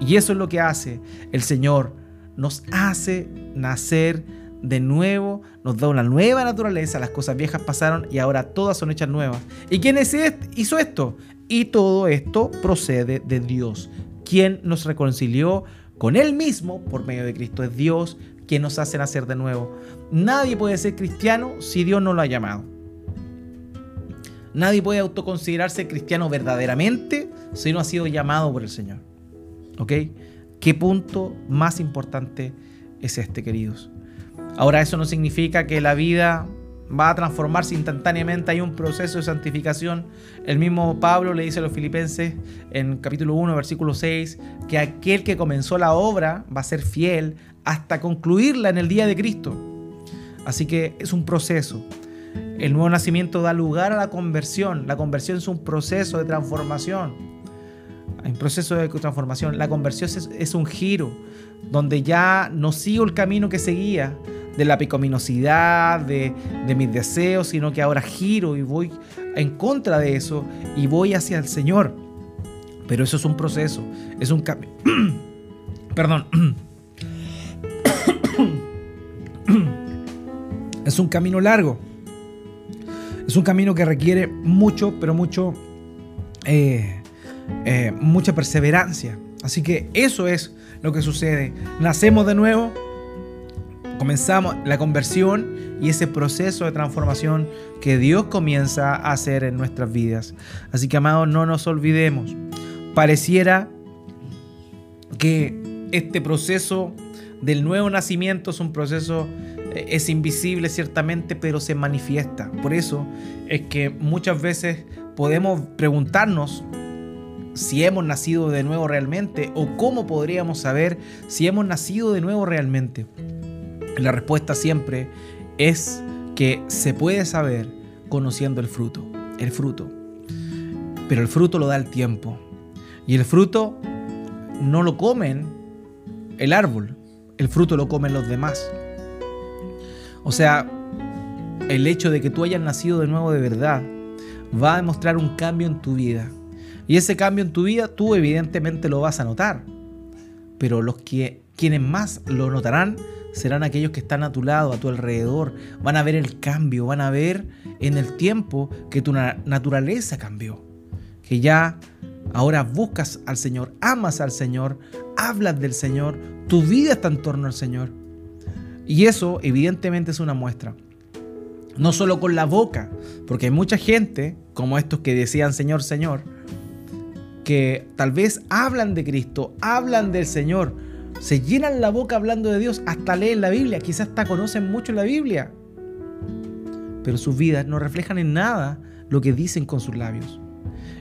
Y eso es lo que hace el Señor. Nos hace nacer de nuevo, nos da una nueva naturaleza, las cosas viejas pasaron y ahora todas son hechas nuevas. ¿Y quién hizo esto? Y todo esto procede de Dios, quien nos reconcilió con Él mismo por medio de Cristo. Es Dios quien nos hace nacer de nuevo. Nadie puede ser cristiano si Dios no lo ha llamado. Nadie puede autoconsiderarse cristiano verdaderamente si no ha sido llamado por el Señor. ¿Ok? ¿Qué punto más importante es este, queridos? Ahora, eso no significa que la vida va a transformarse instantáneamente, hay un proceso de santificación. El mismo Pablo le dice a los filipenses en capítulo 1, versículo 6, que aquel que comenzó la obra va a ser fiel hasta concluirla en el día de Cristo. Así que es un proceso. El nuevo nacimiento da lugar a la conversión. La conversión es un proceso de transformación. Hay un proceso de transformación. La conversión es, un giro donde ya no sigo el camino que seguía, de la pecaminosidad, de, mis deseos, sino que ahora giro y voy en contra de eso y voy hacia el Señor. Pero eso es un proceso, es un cambio. Perdón. es un camino largo. Es un camino que requiere mucho, pero mucho, eh, eh, mucha perseverancia. Así que eso es lo que sucede. Nacemos de nuevo, comenzamos la conversión y ese proceso de transformación que Dios comienza a hacer en nuestras vidas. Así que, amados, no nos olvidemos. Pareciera que este proceso del nuevo nacimiento es un proceso, eh, es invisible ciertamente, pero se manifiesta. Por eso es que muchas veces podemos preguntarnos si hemos nacido de nuevo realmente o cómo podríamos saber si hemos nacido de nuevo realmente. La respuesta siempre es que se puede saber conociendo el fruto, el fruto. Pero el fruto lo da el tiempo. Y el fruto no lo comen el árbol, el fruto lo comen los demás. O sea, el hecho de que tú hayas nacido de nuevo de verdad va a demostrar un cambio en tu vida. Y ese cambio en tu vida tú evidentemente lo vas a notar. Pero los que quienes más lo notarán serán aquellos que están a tu lado, a tu alrededor. Van a ver el cambio, van a ver en el tiempo que tu naturaleza cambió. Que ya ahora buscas al Señor, amas al Señor, hablas del Señor, tu vida está en torno al Señor. Y eso evidentemente es una muestra. No solo con la boca, porque hay mucha gente, como estos que decían Señor, Señor, que tal vez hablan de Cristo, hablan del Señor, se llenan la boca hablando de Dios, hasta leen la Biblia, quizás hasta conocen mucho la Biblia, pero sus vidas no reflejan en nada lo que dicen con sus labios.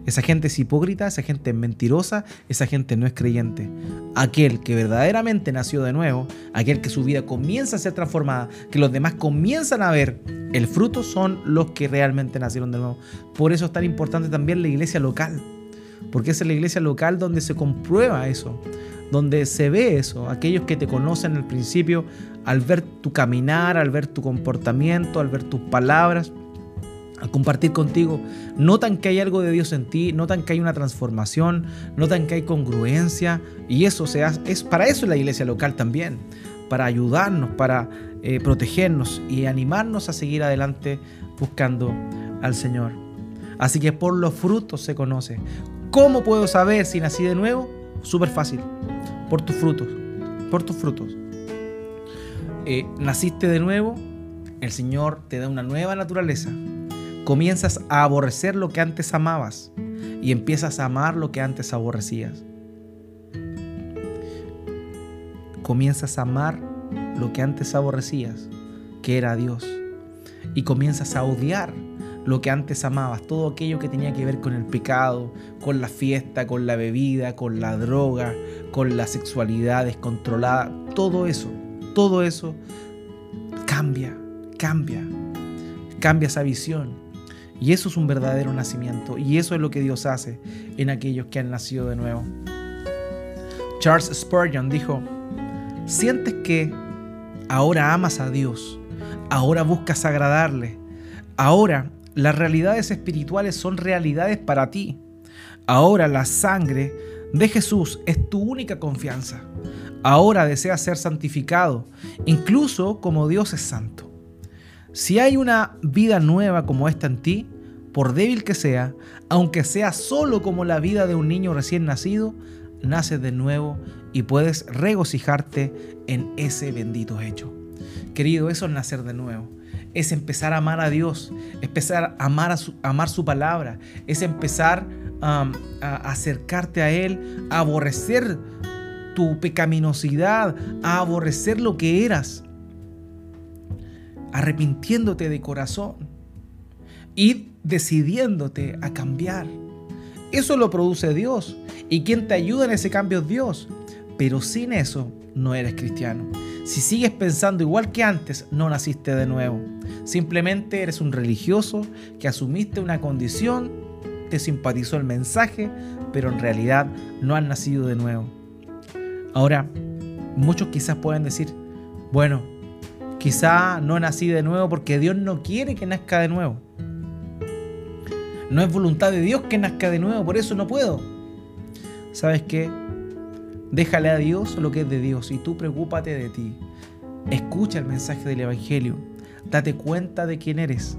Esa gente es hipócrita, esa gente es mentirosa, esa gente no es creyente. Aquel que verdaderamente nació de nuevo, aquel que su vida comienza a ser transformada, que los demás comienzan a ver el fruto, son los que realmente nacieron de nuevo. Por eso es tan importante también la iglesia local, porque es la iglesia local donde se comprueba eso donde se ve eso, aquellos que te conocen al principio, al ver tu caminar, al ver tu comportamiento, al ver tus palabras, al compartir contigo, notan que hay algo de Dios en ti, notan que hay una transformación, notan que hay congruencia y eso se hace, es para eso es la iglesia local también, para ayudarnos, para eh, protegernos y animarnos a seguir adelante buscando al Señor. Así que por los frutos se conoce. ¿Cómo puedo saber si nací de nuevo? Súper fácil por tus frutos, por tus frutos. Eh, naciste de nuevo, el Señor te da una nueva naturaleza. Comienzas a aborrecer lo que antes amabas y empiezas a amar lo que antes aborrecías. Comienzas a amar lo que antes aborrecías, que era Dios. Y comienzas a odiar lo que antes amabas, todo aquello que tenía que ver con el pecado, con la fiesta, con la bebida, con la droga, con la sexualidad descontrolada, todo eso, todo eso cambia, cambia, cambia esa visión. Y eso es un verdadero nacimiento, y eso es lo que Dios hace en aquellos que han nacido de nuevo. Charles Spurgeon dijo, sientes que ahora amas a Dios, ahora buscas agradarle, ahora las realidades espirituales son realidades para ti. Ahora la sangre de Jesús es tu única confianza. Ahora deseas ser santificado, incluso como Dios es santo. Si hay una vida nueva como esta en ti, por débil que sea, aunque sea solo como la vida de un niño recién nacido, naces de nuevo y puedes regocijarte en ese bendito hecho. Querido, eso es nacer de nuevo. Es empezar a amar a Dios, empezar a amar, a su, amar su palabra, es empezar a acercarte a Él, a aborrecer tu pecaminosidad, a aborrecer lo que eras, arrepintiéndote de corazón y decidiéndote a cambiar. Eso lo produce Dios. Y quien te ayuda en ese cambio es Dios. Pero sin eso no eres cristiano. Si sigues pensando igual que antes, no naciste de nuevo. Simplemente eres un religioso que asumiste una condición, te simpatizó el mensaje, pero en realidad no has nacido de nuevo. Ahora, muchos quizás pueden decir, bueno, quizá no nací de nuevo porque Dios no quiere que nazca de nuevo. No es voluntad de Dios que nazca de nuevo, por eso no puedo. ¿Sabes qué? Déjale a Dios lo que es de Dios y tú preocúpate de ti. Escucha el mensaje del Evangelio. Date cuenta de quién eres.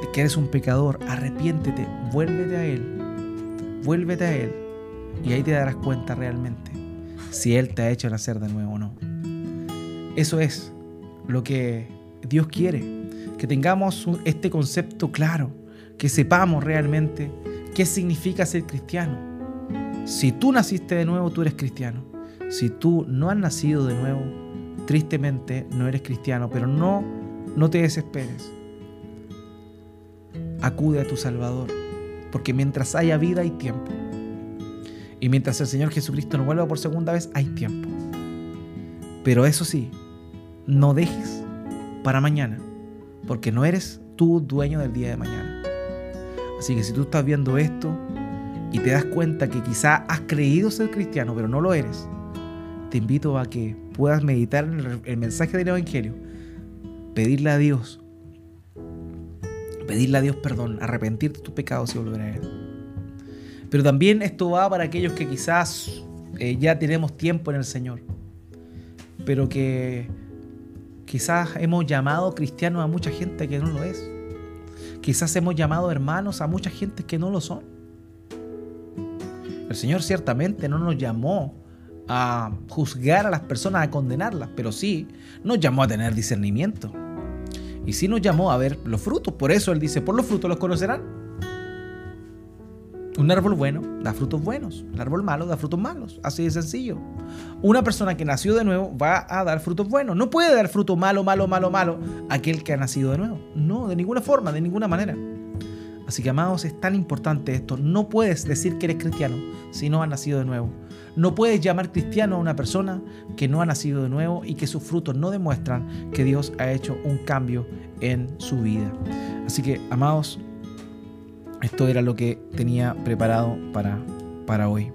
De que eres un pecador. Arrepiéntete. Vuélvete a Él. Vuélvete a Él. Y ahí te darás cuenta realmente si Él te ha hecho nacer de nuevo o no. Eso es lo que Dios quiere. Que tengamos este concepto claro. Que sepamos realmente qué significa ser cristiano si tú naciste de nuevo, tú eres cristiano. Si tú no has nacido de nuevo, tristemente no eres cristiano, pero no, no te desesperes. Acude a tu Salvador, porque mientras haya vida hay tiempo. Y mientras el Señor Jesucristo no vuelva por segunda vez, hay tiempo. Pero eso sí, no dejes para mañana, porque no eres tú dueño del día de mañana. Así que si tú estás viendo esto, y te das cuenta que quizá has creído ser cristiano, pero no lo eres, te invito a que puedas meditar en el mensaje del Evangelio, pedirle a Dios, pedirle a Dios perdón, arrepentirte de tus pecados y volver a Él. Pero también esto va para aquellos que quizás eh, ya tenemos tiempo en el Señor, pero que quizás hemos llamado cristianos a mucha gente que no lo es. Quizás hemos llamado hermanos a mucha gente que no lo son. El Señor ciertamente no nos llamó a juzgar a las personas, a condenarlas, pero sí nos llamó a tener discernimiento. Y sí nos llamó a ver los frutos. Por eso Él dice, por los frutos los conocerán. Un árbol bueno da frutos buenos, un árbol malo da frutos malos, así de sencillo. Una persona que nació de nuevo va a dar frutos buenos. No puede dar fruto malo, malo, malo, malo aquel que ha nacido de nuevo. No, de ninguna forma, de ninguna manera. Así que, amados, es tan importante esto. No puedes decir que eres cristiano si no has nacido de nuevo. No puedes llamar cristiano a una persona que no ha nacido de nuevo y que sus frutos no demuestran que Dios ha hecho un cambio en su vida. Así que, amados, esto era lo que tenía preparado para, para hoy.